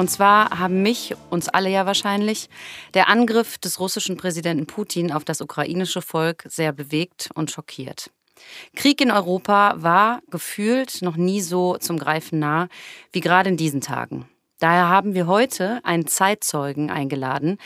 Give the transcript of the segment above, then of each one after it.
Und zwar haben mich, uns alle ja wahrscheinlich, der Angriff des russischen Präsidenten Putin auf das ukrainische Volk sehr bewegt und schockiert. Krieg in Europa war gefühlt noch nie so zum Greifen nah wie gerade in diesen Tagen. Daher haben wir heute einen Zeitzeugen eingeladen,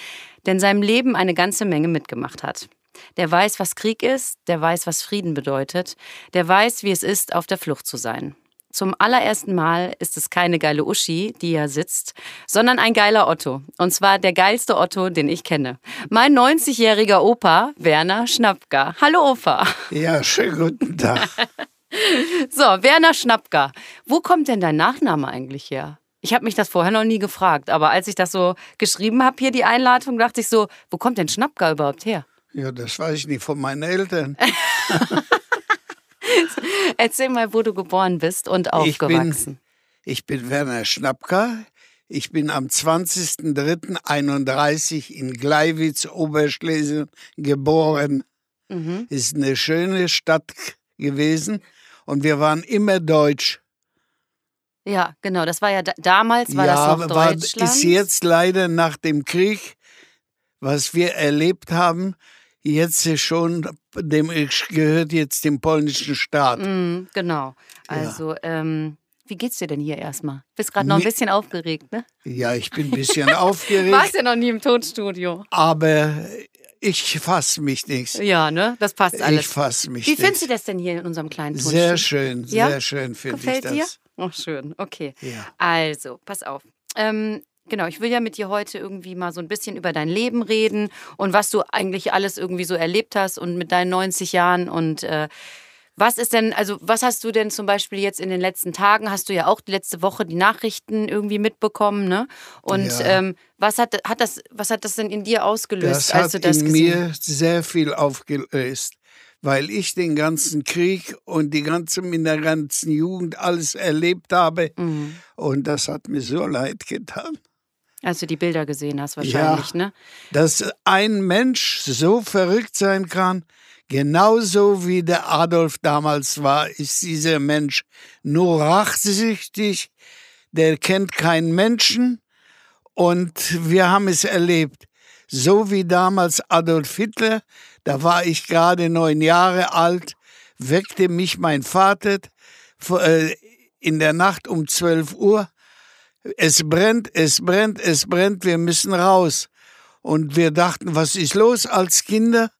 der in seinem Leben eine ganze Menge mitgemacht hat. Der weiß, was Krieg ist, der weiß, was Frieden bedeutet, der weiß, wie es ist, auf der Flucht zu sein. Zum allerersten Mal ist es keine geile Uschi, die hier sitzt, sondern ein geiler Otto. Und zwar der geilste Otto, den ich kenne. Mein 90-jähriger Opa, Werner Schnappka. Hallo Opa. Ja, schönen guten Tag. so, Werner Schnappka. Wo kommt denn dein Nachname eigentlich her? Ich habe mich das vorher noch nie gefragt, aber als ich das so geschrieben habe, hier die Einladung, dachte ich so, wo kommt denn Schnappka überhaupt her? Ja, das weiß ich nicht von meinen Eltern. Erzähl mal, wo du geboren bist und aufgewachsen. Ich bin, ich bin Werner Schnappka. Ich bin am 20.03.31 in Gleiwitz, Oberschlesien geboren. Mhm. Ist eine schöne Stadt gewesen und wir waren immer deutsch. Ja, genau. Das war ja damals war ja, das noch Deutschland. War, ist jetzt leider nach dem Krieg, was wir erlebt haben, jetzt schon, dem gehört jetzt dem polnischen Staat. Mm, genau. Also, ja. ähm, wie geht's dir denn hier erstmal? Bist gerade noch ein bisschen aufgeregt, ne? Ja, ich bin ein bisschen aufgeregt. Warst ja noch nie im Tonstudio. Aber ich fasse mich nicht. Ja, ne? Das passt alles. Ich fasse mich Wie nicht. Wie findest du das denn hier in unserem kleinen Tonstudio? Sehr schön, sehr ja? schön finde ich das. Gefällt dir? Oh, schön. Okay. Ja. Also, pass auf. Ähm, Genau, ich will ja mit dir heute irgendwie mal so ein bisschen über dein Leben reden und was du eigentlich alles irgendwie so erlebt hast und mit deinen 90 Jahren und äh, was ist denn, also was hast du denn zum Beispiel jetzt in den letzten Tagen, hast du ja auch letzte Woche die Nachrichten irgendwie mitbekommen, ne? Und ja. ähm, was hat, hat das, was hat das denn in dir ausgelöst, das als du das in gesehen mir sehr viel aufgelöst, weil ich den ganzen Krieg und die ganze, in der ganzen Jugend alles erlebt habe mhm. und das hat mir so leid getan. Als du die Bilder gesehen hast, wahrscheinlich, ja, ne? Dass ein Mensch so verrückt sein kann, genauso wie der Adolf damals war, ist dieser Mensch nur rachsüchtig, der kennt keinen Menschen und wir haben es erlebt. So wie damals Adolf Hitler, da war ich gerade neun Jahre alt, weckte mich mein Vater äh, in der Nacht um zwölf Uhr es brennt, es brennt, es brennt, wir müssen raus. Und wir dachten, was ist los als Kinder?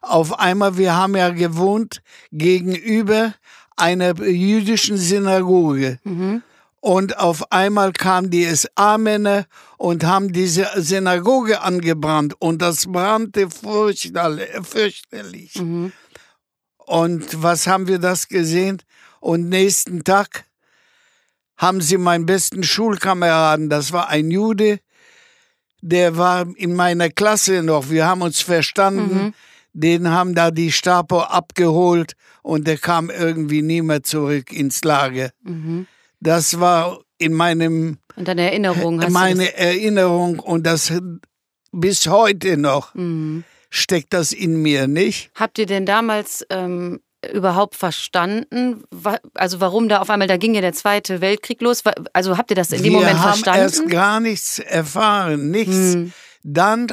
Auf einmal, wir haben ja gewohnt gegenüber einer jüdischen Synagoge. Mhm. Und auf einmal kamen die SA-Männer und haben diese Synagoge angebrannt. Und das brannte fürchterlich. Mhm. Und was haben wir das gesehen? Und nächsten Tag haben sie meinen besten Schulkameraden, das war ein Jude, der war in meiner Klasse noch, wir haben uns verstanden, mhm. den haben da die Stapo abgeholt und der kam irgendwie nie mehr zurück ins Lager. Mhm. Das war in meinem in deiner Erinnerung hast meine Erinnerung und das bis heute noch mhm. steckt das in mir nicht. Habt ihr denn damals ähm, überhaupt verstanden? Also warum da auf einmal, da ging ja der Zweite Weltkrieg los. Also habt ihr das in dem Wir Moment verstanden? Wir haben erst gar nichts erfahren, nichts. Hm. Dann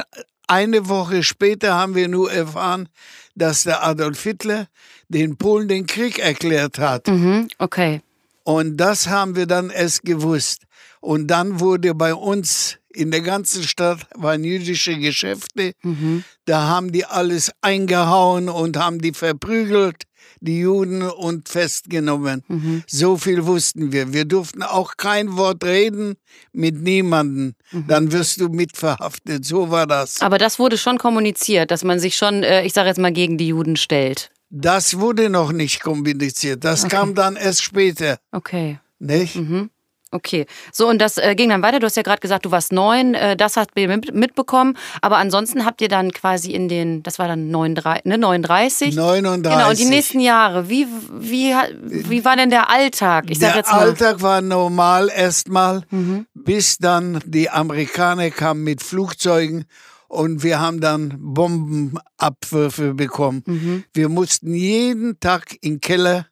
eine Woche später haben wir nur erfahren, dass der Adolf Hitler den Polen den Krieg erklärt hat. Mhm, okay. Und das haben wir dann erst gewusst. Und dann wurde bei uns in der ganzen Stadt waren jüdische Geschäfte. Mhm. Da haben die alles eingehauen und haben die verprügelt die Juden und festgenommen. Mhm. So viel wussten wir. Wir durften auch kein Wort reden mit niemandem. Mhm. Dann wirst du mitverhaftet. So war das. Aber das wurde schon kommuniziert, dass man sich schon, äh, ich sage jetzt mal, gegen die Juden stellt. Das wurde noch nicht kommuniziert. Das okay. kam dann erst später. Okay. Nicht? Mhm. Okay, so und das äh, ging dann weiter. Du hast ja gerade gesagt, du warst neun, äh, das habt ihr mit, mitbekommen. Aber ansonsten habt ihr dann quasi in den, das war dann 39, ne, 39? 39. Genau, und die nächsten Jahre, wie, wie, wie war denn der Alltag? Ich sag der jetzt mal. Alltag war normal erstmal, mhm. bis dann die Amerikaner kamen mit Flugzeugen und wir haben dann Bombenabwürfe bekommen. Mhm. Wir mussten jeden Tag in den Keller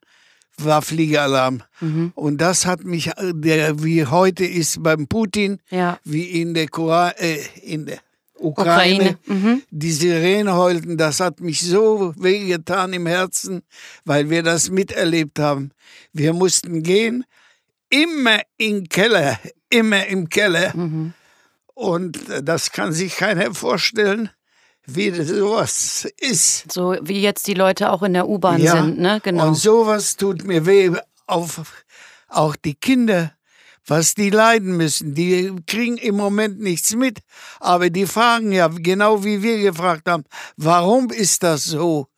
war Fliegeralarm. Mhm. Und das hat mich, äh, der, wie heute ist beim Putin, ja. wie in der, Koran, äh, in der Ukraine, Ukraine. Mhm. die Sirene heulten, das hat mich so wehgetan im Herzen, weil wir das miterlebt haben. Wir mussten gehen, immer im Keller, immer im Keller. Mhm. Und äh, das kann sich keiner vorstellen wie sowas ist. So wie jetzt die Leute auch in der U-Bahn ja, sind, ne? Genau. Und sowas tut mir weh. Auf, auch die Kinder, was die leiden müssen. Die kriegen im Moment nichts mit, aber die fragen ja, genau wie wir gefragt haben, warum ist das so?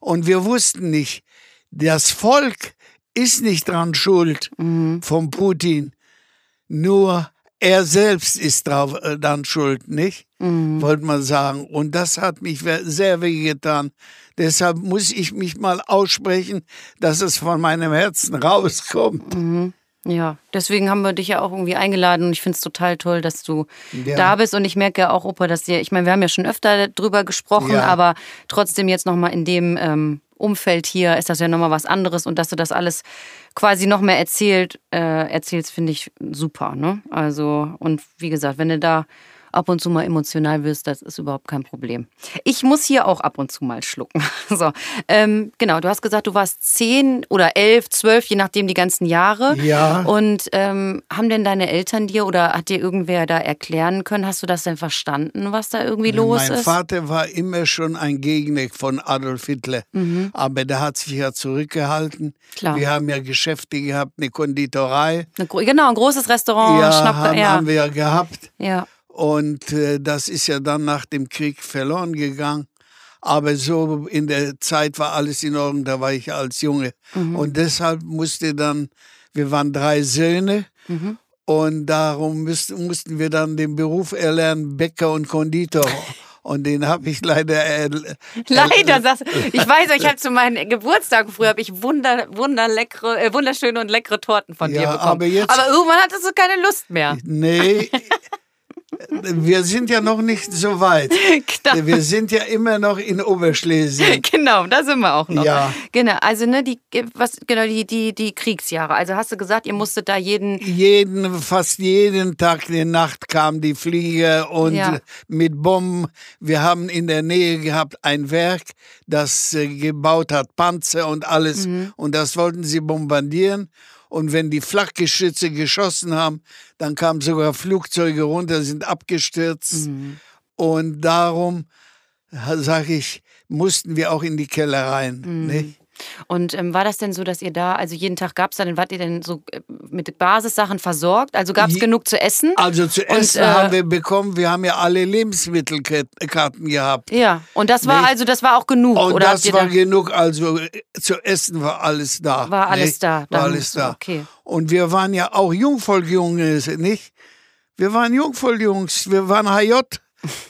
Und wir wussten nicht, das Volk ist nicht dran schuld mhm. vom Putin. Nur er selbst ist drauf, äh, dann schuld, nicht? Mhm. Wollte man sagen. Und das hat mich sehr wehgetan. Deshalb muss ich mich mal aussprechen, dass es von meinem Herzen rauskommt. Mhm. Ja, deswegen haben wir dich ja auch irgendwie eingeladen und ich finde es total toll, dass du ja. da bist und ich merke ja auch, Opa, dass dir, ich meine, wir haben ja schon öfter darüber gesprochen, ja. aber trotzdem jetzt nochmal in dem ähm, Umfeld hier ist das ja nochmal was anderes und dass du das alles quasi noch mehr erzählt, äh, erzählst, finde ich super. Ne? Also, und wie gesagt, wenn du da ab und zu mal emotional wirst, das ist überhaupt kein Problem. Ich muss hier auch ab und zu mal schlucken. So, ähm, genau, du hast gesagt, du warst zehn oder elf, zwölf, je nachdem die ganzen Jahre. Ja. Und ähm, haben denn deine Eltern dir oder hat dir irgendwer da erklären können? Hast du das denn verstanden, was da irgendwie los mein ist? Mein Vater war immer schon ein Gegner von Adolf Hitler, mhm. aber der hat sich ja zurückgehalten. Klar. Wir haben ja Geschäfte gehabt, eine Konditorei. Eine, genau, ein großes Restaurant. Ja, haben, ja. haben wir ja gehabt. Ja. Und äh, das ist ja dann nach dem Krieg verloren gegangen. Aber so in der Zeit war alles in Ordnung, da war ich als Junge. Mhm. Und deshalb musste dann, wir waren drei Söhne. Mhm. Und darum müssten, mussten wir dann den Beruf erlernen, Bäcker und Konditor. Und den habe ich leider. Äh, leider, sagst du. Ich weiß, ich habe zu meinen Geburtstagen früher habe ich wunder, wunderleckere, äh, wunderschöne und leckere Torten von ja, dir bekommen. Aber, jetzt, aber irgendwann hattest du keine Lust mehr. Nee, wir sind ja noch nicht so weit. Genau. Wir sind ja immer noch in Oberschlesien. Genau, da sind wir auch noch. Ja. Genau, also ne, die, was, genau, die, die, die Kriegsjahre. Also hast du gesagt, ihr musstet da jeden. Jeden, fast jeden Tag in der Nacht kamen die Flieger und ja. mit Bomben. Wir haben in der Nähe gehabt ein Werk, das äh, gebaut hat Panzer und alles. Mhm. Und das wollten sie bombardieren. Und wenn die Flakgeschütze geschossen haben, dann kamen sogar Flugzeuge runter, sind abgestürzt. Mhm. Und darum, sage ich, mussten wir auch in die Keller rein. Mhm. Nicht? Und ähm, war das denn so, dass ihr da, also jeden Tag gab es dann, wart ihr denn so äh, mit Basissachen versorgt? Also gab es genug zu essen? Also zu essen und, äh, haben wir bekommen, wir haben ja alle Lebensmittelkarten gehabt. Ja, und das war nicht? also, das war auch genug? Und oder das war genug, also äh, zu essen war alles da. War alles nicht? da? War alles da. Okay. Und wir waren ja auch Jungvolkjungs, nicht? Wir waren Jungvolkjungs, wir waren HJ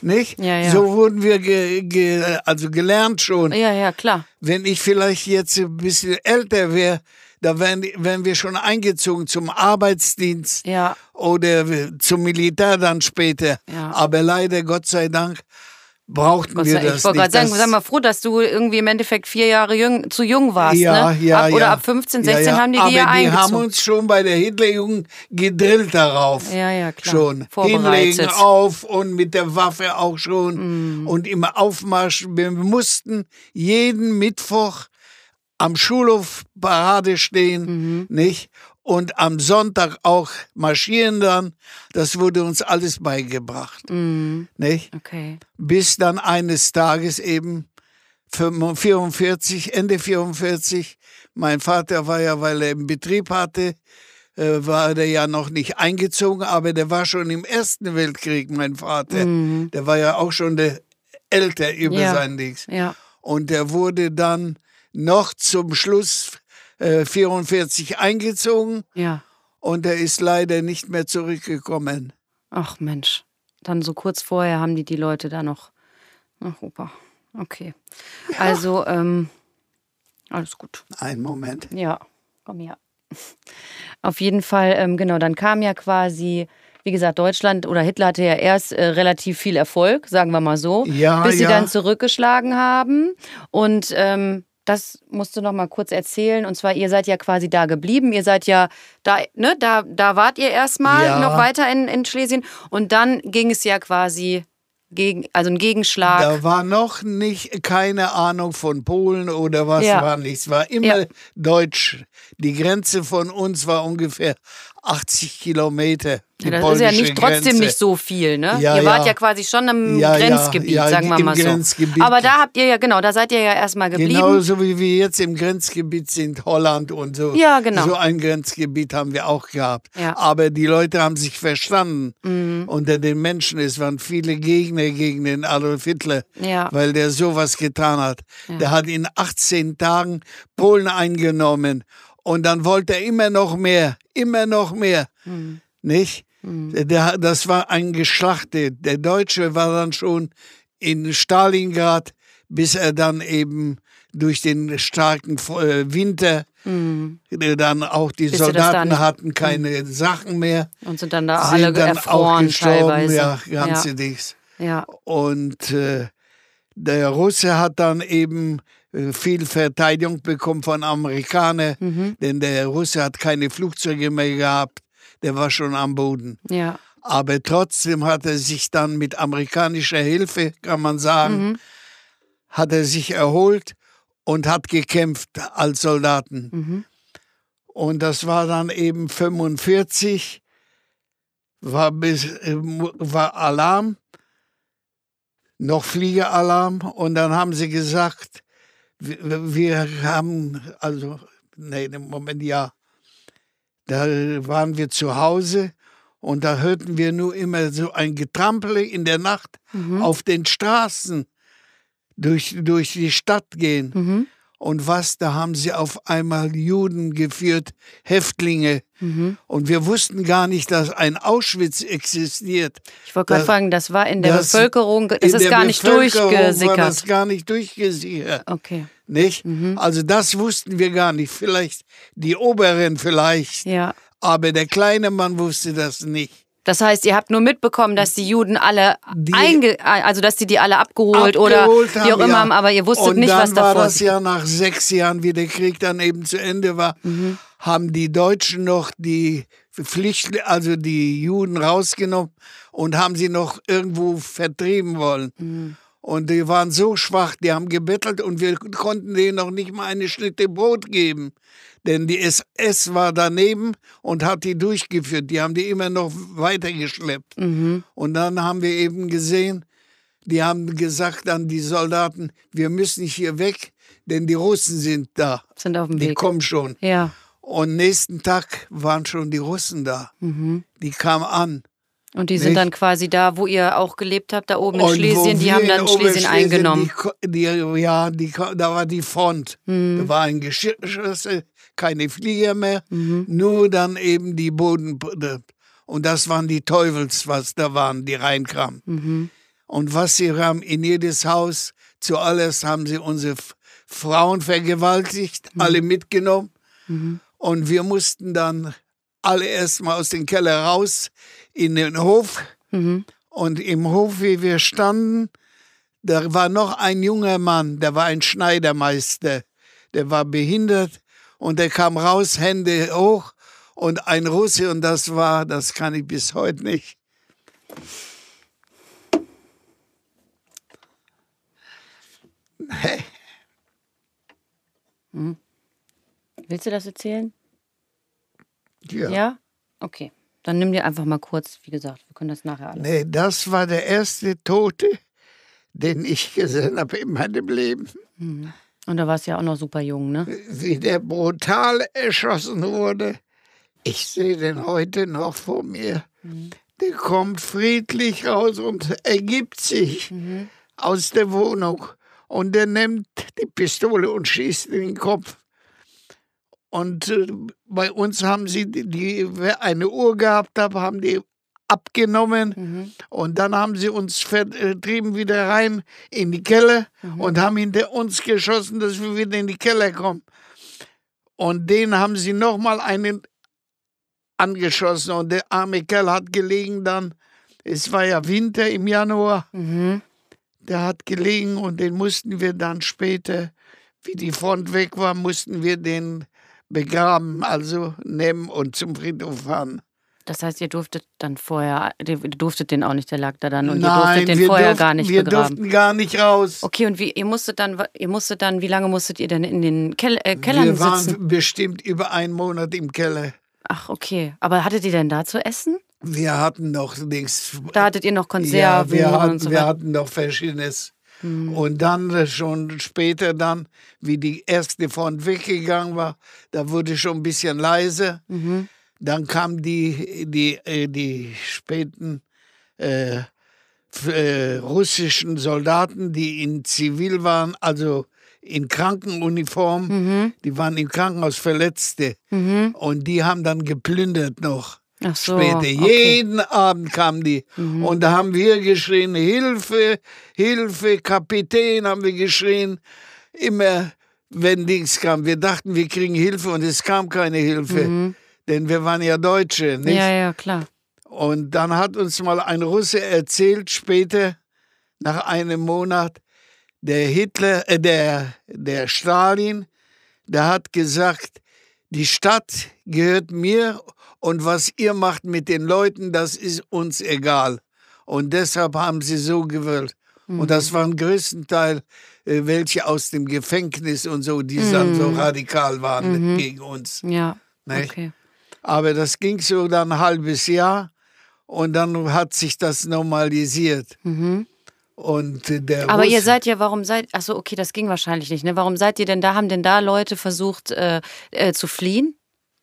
nicht? Ja, ja. So wurden wir ge, ge, also gelernt schon. Ja, ja, klar. Wenn ich vielleicht jetzt ein bisschen älter wäre, da wären, wären wir schon eingezogen zum Arbeitsdienst ja. oder zum Militär dann später. Ja. Aber leider, Gott sei Dank, brauchten Gott wir das Ich wollte gerade sagen, sei mal froh, dass du irgendwie im Endeffekt vier Jahre jung, zu jung warst. Ja, ne? ja, ab, Oder ja. ab 15, 16 ja, ja. haben die Aber die ja die haben uns schon bei der Hitlerjugend gedrillt darauf. Ja, ja, klar. Schon. Hinlegen auf und mit der Waffe auch schon. Mm. Und immer Aufmarsch. Wir mussten jeden Mittwoch am Schulhof Parade stehen, mhm. nicht? Und am Sonntag auch marschieren dann. Das wurde uns alles beigebracht. Mm. Nicht? Okay. Bis dann eines Tages eben 44, Ende 44, mein Vater war ja, weil er einen Betrieb hatte, äh, war der ja noch nicht eingezogen, aber der war schon im Ersten Weltkrieg, mein Vater. Mm. Der war ja auch schon der älter über ja. sein Dings. Ja. Und der wurde dann noch zum Schluss 44 äh, eingezogen. Ja. und er ist leider nicht mehr zurückgekommen. Ach Mensch, dann so kurz vorher haben die die Leute da noch. Ach, Opa, okay. Ja. Also, ähm, alles gut. Ein Moment. Ja, komm her. Auf jeden Fall, ähm, genau, dann kam ja quasi, wie gesagt, Deutschland oder Hitler hatte ja erst äh, relativ viel Erfolg, sagen wir mal so, ja, bis sie ja. dann zurückgeschlagen haben. Und ähm, das musst du noch mal kurz erzählen. Und zwar, ihr seid ja quasi da geblieben. Ihr seid ja da, ne, da, da wart ihr erstmal Ja. noch weiter in, in Schlesien. Und dann ging es ja quasi gegen, also ein Gegenschlag. Da war noch nicht keine Ahnung von Polen oder was Ja. war nichts. War immer Ja. Deutsch. Die Grenze von uns war ungefähr 80 Kilometer. Ja, das ist ja nicht trotzdem Grenze. nicht so viel, ne? Ja, ihr wart ja. ja quasi schon im Grenzgebiet, sagen wir mal so. Aber da habt ihr ja, genau, da seid ihr ja erstmal geblieben. Genauso wie wir jetzt im Grenzgebiet sind, Holland und so. Ja, genau. So ein Grenzgebiet haben wir auch gehabt. Mhm. Aber die Leute haben sich verstanden. Unter den Menschen, es waren viele Gegner gegen den Adolf Hitler, weil der sowas getan hat. Der hat in 18 Tagen Polen eingenommen und dann wollte er immer noch mehr, immer noch mehr. Mhm. Nicht? Der, das war ein Geschlachte. Der Deutsche war dann schon in Stalingrad, bis er dann eben durch den starken äh, Winter, äh, dann auch die Bis sie das da Soldaten nicht- hatten keine Sachen mehr, Und sind dann da sind alle dann auch erfroren gestorben, teilweise. ja, ganze ja. Dings. ja. Und äh, der Russe hat dann eben viel Verteidigung bekommen von Amerikanern, Mhm. denn der Russe hat keine Flugzeuge mehr gehabt, der war schon am Boden. ja. Aber trotzdem hat er sich dann mit amerikanischer Hilfe, kann man sagen, Mhm. hat er sich erholt und hat gekämpft als Soldaten. Mhm. Und das war dann eben 45, war, bis, äh, war Alarm, noch Fliegeralarm. Und dann haben sie gesagt, wir, wir haben, also, nee, im Moment ja, da waren wir zu Hause und da hörten wir nur immer so ein Getrampel in der Nacht auf den Straßen durch, durch die Stadt gehen. Mhm. Und was, da haben sie auf einmal Juden geführt, Häftlinge. Und wir wussten gar nicht, dass ein Auschwitz existiert. Ich wollte gerade Das- fragen, das war in der das- Bevölkerung, es In ist gar nicht Bevölkerung War das durchgesickert. gar nicht durchgesickert. Okay. Nicht? Also das wussten wir gar nicht. Vielleicht die Oberen vielleicht. Ja. Aber der kleine Mann wusste das nicht. Das heißt, ihr habt nur mitbekommen, dass die Juden alle Die- einge also dass die die alle abgeholt, oder Abgeholt wie auch haben, immer ja. aber ihr wusstet und nicht, dann was war davor das ja nach sechs Jahren, wie der Krieg dann eben zu Ende war, Mhm. haben die Deutschen noch die Pflicht, also die Juden rausgenommen und haben sie noch irgendwo vertrieben wollen. Mhm. Und die waren so schwach, die haben gebettelt und wir konnten denen noch nicht mal eine Schnitte Brot geben. Denn die SS war daneben und hat die durchgeführt. Die haben die immer noch weitergeschleppt. Mhm. Und dann haben wir eben gesehen, die haben gesagt an die Soldaten, wir müssen hier weg, denn die Russen sind da. sind auf dem Die Weg. kommen schon. Ja. Und nächsten Tag waren schon die Russen da. Mhm. Die kamen an. Und die sind Nicht? dann quasi da, wo ihr auch gelebt habt, da oben in Und Schlesien, die haben dann Schlesien eingenommen. Die, die, ja, die, da war die Front. Mhm. Da war ein Geschirrschüssel, keine Flieger mehr, nur dann eben die Boden. Und das waren die Teufels, was da waren, die reinkamen. Mhm. Und was sie haben, in jedes Haus, zuallererst haben sie unsere Frauen vergewaltigt, Mhm. alle mitgenommen. Und wir mussten dann alle erstmal aus dem Keller raus in den Hof. Mhm. Und im Hof, wie wir standen, da war noch ein junger Mann, der war ein Schneidermeister, der war behindert und der kam raus, Hände hoch und ein Russe und das war, das kann ich bis heute nicht. Hey, Willst du das erzählen? ja. Ja? Okay. Dann nimm dir einfach mal kurz, wie gesagt, wir können das nachher alles. Nee, das war der erste Tote, den ich gesehen habe in meinem Leben. Und da warst du ja auch noch super jung, ne? Wie der brutal erschossen wurde. Ich sehe den heute noch vor mir. Der kommt friedlich raus und ergibt sich aus der Wohnung. Und er nimmt die Pistole und schießt in den Kopf. Und äh, bei uns haben sie die, die eine Uhr gehabt haben die abgenommen Mhm. und dann haben sie uns vertrieben wieder rein in die Keller Mhm. und haben hinter uns geschossen, dass wir wieder in die Keller kommen. Und den haben sie nochmal einen angeschossen und der arme Kerl hat gelegen dann, es war ja Winter im Januar, Mhm. der hat gelegen und den mussten wir dann später, wie die Front weg war, mussten wir den begraben, also nehmen und zum Friedhof fahren. Das heißt, ihr durftet dann vorher, ihr durftet den auch nicht, der lag da dann und ihr Nein, durftet den wir vorher durften, gar nicht wir begraben. durften gar nicht raus. Okay, und wie ihr musstet dann, ihr musstet dann, wie lange musstet ihr denn in den Kel äh, Kellern wir waren sitzen? bestimmt über einen Monat im Keller. Ach, okay. Aber hattet ihr denn da zu essen? Wir hatten noch nichts. Da hattet ihr noch ja, Konserven wir hatten, und so wir weiter. hatten noch Verschiedenes. Hm. Und dann äh, schon später dann, wie die erste Front weggegangen war, da wurde schon ein bisschen leise. Mhm. Dann kamen die, die, äh, die späten äh, äh, russischen Soldaten, die in Zivil waren, also in Krankenuniform. Mhm. Die waren im Krankenhaus Verletzte. Und die haben dann geplündert noch. Ach so. Später. okay. Jeden Abend kamen die. Und da haben wir geschrien, Hilfe, Hilfe, Kapitän, haben wir geschrien. Immer, wenn Dings kam. Wir dachten, wir kriegen Hilfe und es kam keine Hilfe. Denn wir waren ja Deutsche, nicht? Mhm. Ja, ja, klar. Und dann hat uns mal ein Russe erzählt, später, nach einem Monat, der Hitler, äh, der, der Stalin, der hat gesagt, die Stadt gehört mir und was ihr macht mit den Leuten, das ist uns egal. Und deshalb haben sie so gewollt. Und das waren größtenteils äh, welche aus dem Gefängnis und so, die dann so radikal waren gegen uns. Ja. Nicht? Okay. Aber das ging so dann ein halbes Jahr und dann hat sich das normalisiert. Und äh, der Mhm. Aber ihr Russe- seid ja, warum seid, ach so, okay, das ging wahrscheinlich nicht, ne? Warum seid ihr denn da, haben denn da Leute versucht äh, äh, zu fliehen?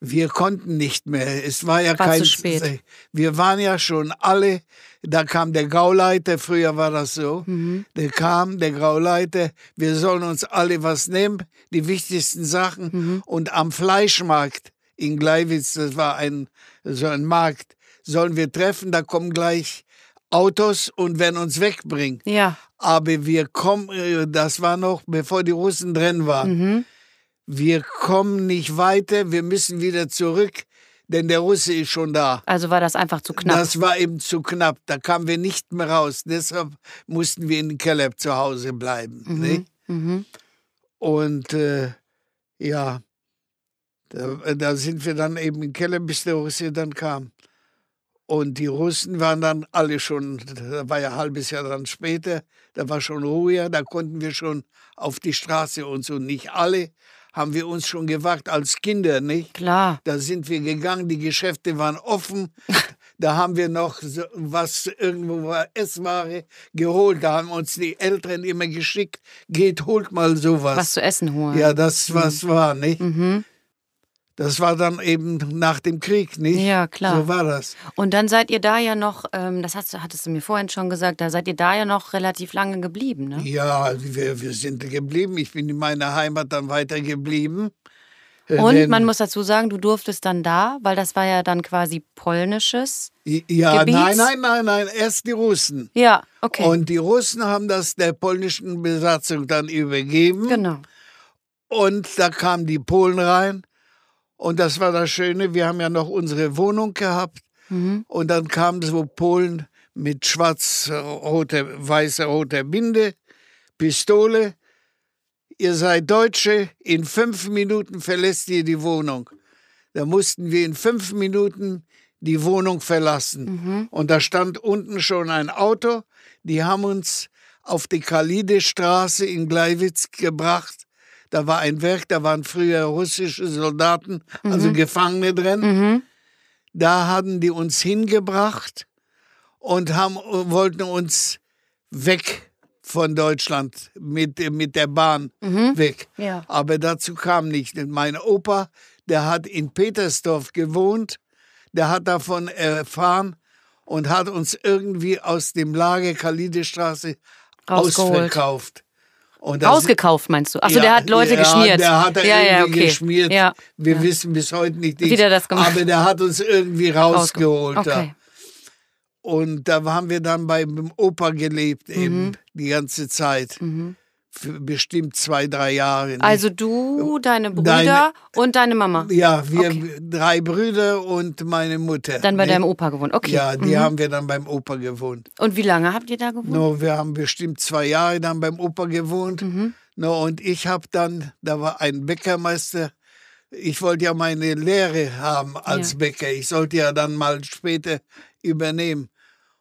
wir konnten nicht mehr. Es war ja War kein. zu spät. Wir waren ja schon alle. Da kam der Gauleiter, früher war das so. Mhm. Der kam, der Gauleiter, wir sollen uns alle was nehmen, die wichtigsten Sachen. Mhm. Und am Fleischmarkt in Gleiwitz, das war ein, so ein Markt, sollen wir treffen, da kommen gleich Autos und werden uns wegbringen. Ja. Aber wir kommen, äh, das war noch bevor die Russen drin waren. Mhm. Wir kommen nicht weiter, wir müssen wieder zurück, denn der Russe ist schon da. Also war das einfach zu knapp. Das war eben zu knapp, da kamen wir nicht mehr raus. Deshalb mussten wir in Keller zu Hause bleiben. nicht? mhm. Und äh, ja, da, da sind wir dann eben im Keller, bis der Russe dann kam. Und die Russen waren dann alle schon, da war ja ein halbes Jahr dann später, da war schon ruhiger, da konnten wir schon auf die Straße und so. Nicht alle haben wir uns schon gewagt als Kinder, nicht? Klar. Da sind wir gegangen, die Geschäfte waren offen. Da haben wir noch so was irgendwo war Essware geholt. Da haben uns die Eltern immer geschickt, geht, holt mal sowas. Was zu essen holen. Ja, das was war, nicht? Mhm. Das war dann eben nach dem Krieg, nicht? Ja, klar. So war das. Und dann seid ihr da ja noch, ähm, das hast, hattest du mir vorhin schon gesagt, da seid ihr da ja noch relativ lange geblieben, ne? Ja, also wir, wir sind geblieben. Ich bin in meiner Heimat dann weiter geblieben. Äh, Und denn- man muss dazu sagen, du durftest dann da, weil das war ja dann quasi polnisches. Ja, Gebiet? nein, nein, nein, nein, erst die Russen. Ja, okay. Und die Russen haben das der polnischen Besatzung dann übergeben. genau. Und da kamen die Polen rein. Und das war das Schöne, wir haben ja noch unsere Wohnung gehabt. Mhm. Und dann kamen so Polen mit schwarz-roter, weißer, roter Binde, Pistole. Ihr seid Deutsche, in fünf Minuten verlässt ihr die Wohnung. Da mussten wir in fünf Minuten die Wohnung verlassen. Und da stand unten schon ein Auto. Die haben uns auf die Kalide-Straße in Gleiwitz gebracht. Da war ein Werk, da waren früher russische Soldaten, also Gefangene drin. Mhm. Da haben die uns hingebracht und haben, wollten uns weg von Deutschland mit, mit der Bahn weg. Ja. Aber dazu kam nicht. Mein Opa, der hat in Petersdorf gewohnt, der hat davon erfahren und hat uns irgendwie aus dem Lager Kalidestraße ausverkauft. Ausgekauft meinst du? Achso, der Ja, hat Leute ja, geschmiert. Der hat er ja, ja, irgendwie okay. geschmiert. Ja. Wir ja. wissen bis heute nicht, Wie der das gemacht aber der hat uns irgendwie rausgeholt. da. Okay. Und da haben wir dann beim Opa gelebt, Mhm. eben die ganze Zeit. Für bestimmt zwei, drei Jahre. nicht? Also du, deine Brüder Deine- und deine Mama. ja, wir drei Brüder und meine Mutter. Dann bei nicht? deinem Opa gewohnt. Okay. Ja, die mhm. haben wir dann beim Opa gewohnt. Und wie lange habt ihr da gewohnt? No, wir haben bestimmt zwei Jahre dann beim Opa gewohnt. Mhm. No, und ich habe dann, da war ein Bäckermeister. Ich wollte ja meine Lehre haben als Ja. Bäcker. Ich sollte ja dann mal später übernehmen.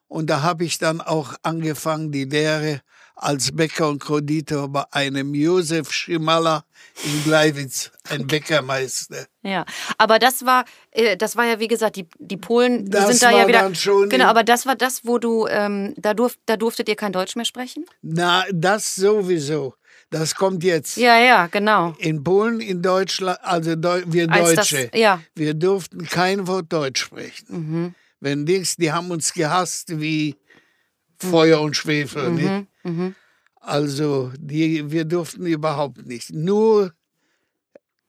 Und da habe ich dann auch angefangen, die Lehre als Bäcker und Konditor bei einem Josef Schimalla in Gleiwitz, ein Bäckermeister. Ja, aber das war, äh, das war ja wie gesagt, die, die Polen die Das sind da ja wieder. dann schon genau, aber das war das, wo du, ähm, da, durf, da durftet ihr kein Deutsch mehr sprechen? Na, das sowieso. Das kommt jetzt. Ja, ja, genau. In Polen, in Deutschland, also Deu wir Als das- Deutsche, ja. wir durften kein Wort Deutsch sprechen. Wenn Dings, die haben uns gehasst wie Feuer und Schwefel. Nicht? Also die, wir durften überhaupt nicht. Nur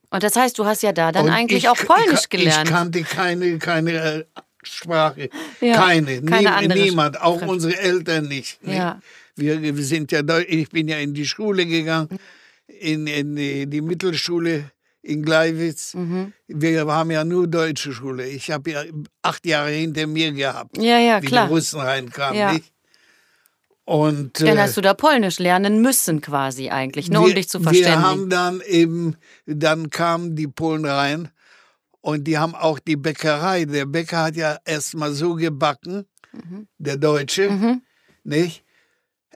Und das heißt, du hast ja da dann eigentlich ich, auch Polnisch gelernt. Ich kannte keine, keine äh, Sprache. Ja, keine. keine Nie- andere niemand. Auch Sprache. unsere Eltern nicht. Ja. Wir, wir sind ja, ich bin ja in die Schule gegangen, in, in die, die Mittelschule in Gleiwitz. Mhm. Wir haben ja nur deutsche Schule. Ich habe ja acht Jahre hinter mir gehabt, ja, ja, wie klar. die Russen reinkamen. Ja. Nicht? Und Dann äh, hast du da Polnisch lernen müssen quasi eigentlich, nur um wir, dich zu Wir verständigen. haben dann eben, dann kamen die Polen rein und die haben auch die Bäckerei. Der Bäcker hat ja erstmal so gebacken, Mhm. der Deutsche, nicht?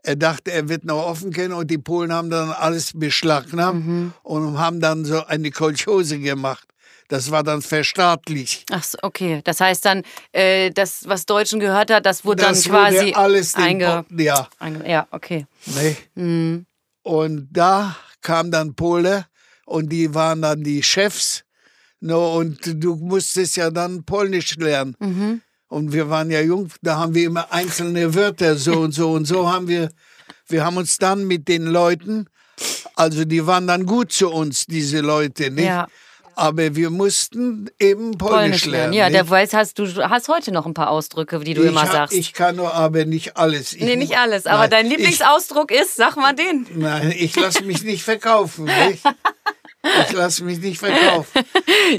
Er dachte, er wird noch offen können und die Polen haben dann alles beschlagnahmt Mhm. und haben dann so eine Kolchose gemacht. Das war dann verstaatlicht. Ach so, okay. Das heißt dann, äh, das, was Deutschen gehört hat, das wurde Das dann quasi wurde alles einge... Po- ja, einge ja, okay. nicht? Mhm. Und da kam dann Pole und die waren dann die Chefs. No, und du musstest ja dann Polnisch lernen. Mhm. Und wir waren ja jung, da haben wir immer einzelne Wörter, so und so und so haben wir, wir haben uns dann mit den Leuten, also die waren dann gut zu uns, diese Leute, nicht? Ja. Aber wir mussten eben Polnisch, Polnisch lernen. Ja, der weiß, hast, du hast heute noch ein paar Ausdrücke, die du ich immer hab- sagst. Ich kann nur aber nicht alles. Ich, nee, nicht alles, aber Nein, dein ich- Lieblingsausdruck ist, sag mal den. Nein, ich lasse mich nicht verkaufen. Nicht? Ich lasse mich nicht verkaufen.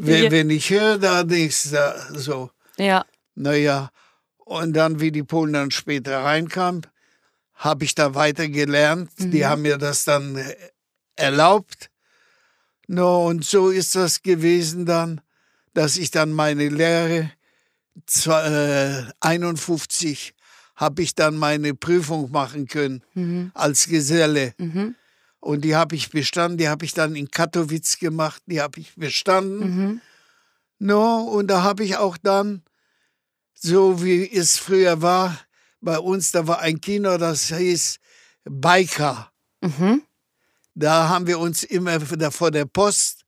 Wenn, wenn ich höre, da nichts da, so. Ja. Naja, und dann, wie die Polen dann später reinkamen, habe ich da weiter gelernt. Die haben mir das dann äh, erlaubt. No, und so ist das gewesen dann, dass ich dann meine Lehre zwei- äh, 51 habe ich dann meine Prüfung machen können als Geselle. Und die habe ich bestanden, die habe ich dann in Katowice gemacht, die habe ich bestanden. No, und da habe ich auch dann, so wie es früher war, bei uns, da war ein Kino, das hieß Biker. Da haben wir uns immer da vor der Post,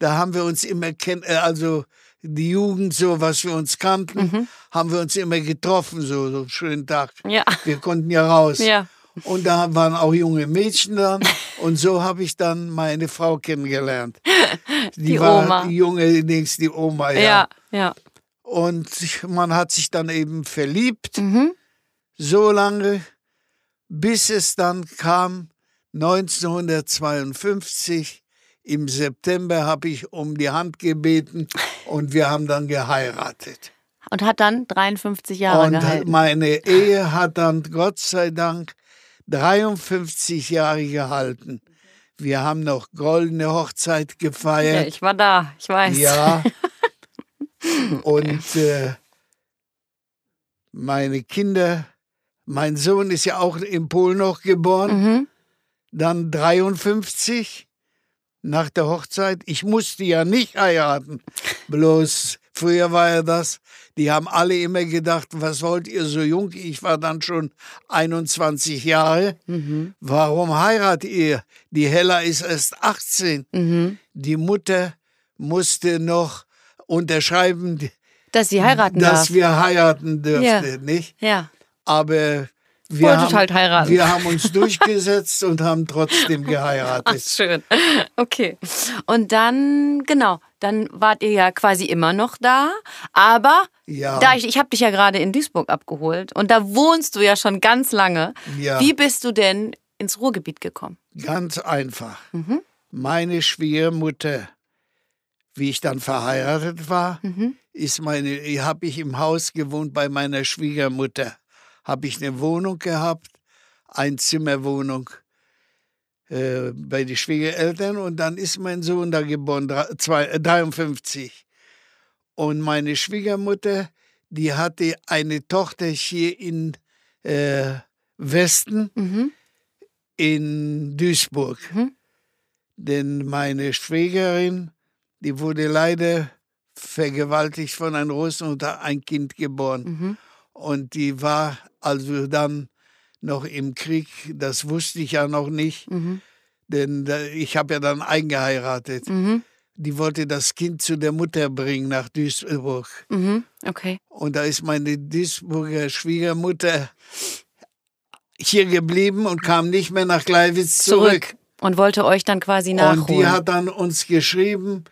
da haben wir uns immer äh, also die Jugend, so was wir uns kannten, haben wir uns immer getroffen, so, so einen schönen Tag. Ja. Wir konnten ja raus. Ja. Und da waren auch junge Mädchen dann. Und so habe ich dann meine Frau kennengelernt. Die, Die war Oma. die junge, Dings, die Oma, ja. Ja, ja. Und man hat sich dann eben verliebt, Mhm. so lange, bis es dann kam, 1952, im September habe ich um die Hand gebeten und wir haben dann geheiratet. Und hat dann 53 Jahre und gehalten. meine Ehe hat dann Gott sei Dank 53 Jahre gehalten. Wir haben noch goldene Hochzeit Ja, gefeiert. ich war da, ich weiß. Ja. Und äh, meine Kinder, mein Sohn ist ja auch in Polen noch geboren, Mhm. Dann 53 nach der Hochzeit. Ich musste ja nicht heiraten, bloß früher war ja das, die haben alle immer gedacht, was wollt ihr so jung? Ich war dann schon 21 Jahre. Mhm. Warum heiratet ihr? Die Hella ist erst 18. Mhm. Die Mutter musste noch unterschreiben, Dass sie heiraten dass darf. wir heiraten dürften, Ja. nicht? Ja. Aber Wir Wolltet haben, halt heiraten. Wir haben uns durchgesetzt und haben trotzdem Ach, geheiratet. schön. Okay. Und dann, genau, dann wart ihr ja quasi immer noch da. Aber Ja. da ich, ich habe dich ja gerade in Duisburg abgeholt und da wohnst du ja schon ganz lange. Ja. Wie bist du denn ins Ruhrgebiet gekommen? Ganz einfach. Mhm. Meine Schwiegermutter, wie ich dann verheiratet war, Mhm. ist meine, habe ich im Haus gewohnt bei meiner Schwiegermutter. Habe ich eine Wohnung gehabt, Einzimmerwohnung äh, bei den Schwiegereltern und dann ist mein Sohn da geboren, drei- zwei- äh, 53. Und meine Schwiegermutter, die hatte eine Tochter hier in äh, Westen Mhm. in Duisburg. Mhm. Denn meine Schwägerin, die wurde leider vergewaltigt von einem Russen und hat ein Kind geboren. Mhm. Und die war also dann noch im Krieg, das wusste ich ja noch nicht, Mhm. denn da- ich habe ja dann eingeheiratet. Mhm. Die wollte das Kind zu der Mutter bringen nach Duisburg. Mhm. Okay. Und da ist meine Duisburger Schwiegermutter hier geblieben und kam nicht mehr nach Gleiwitz zurück. Zurück. Und wollte euch dann quasi nachholen. Und die hat dann uns geschrieben,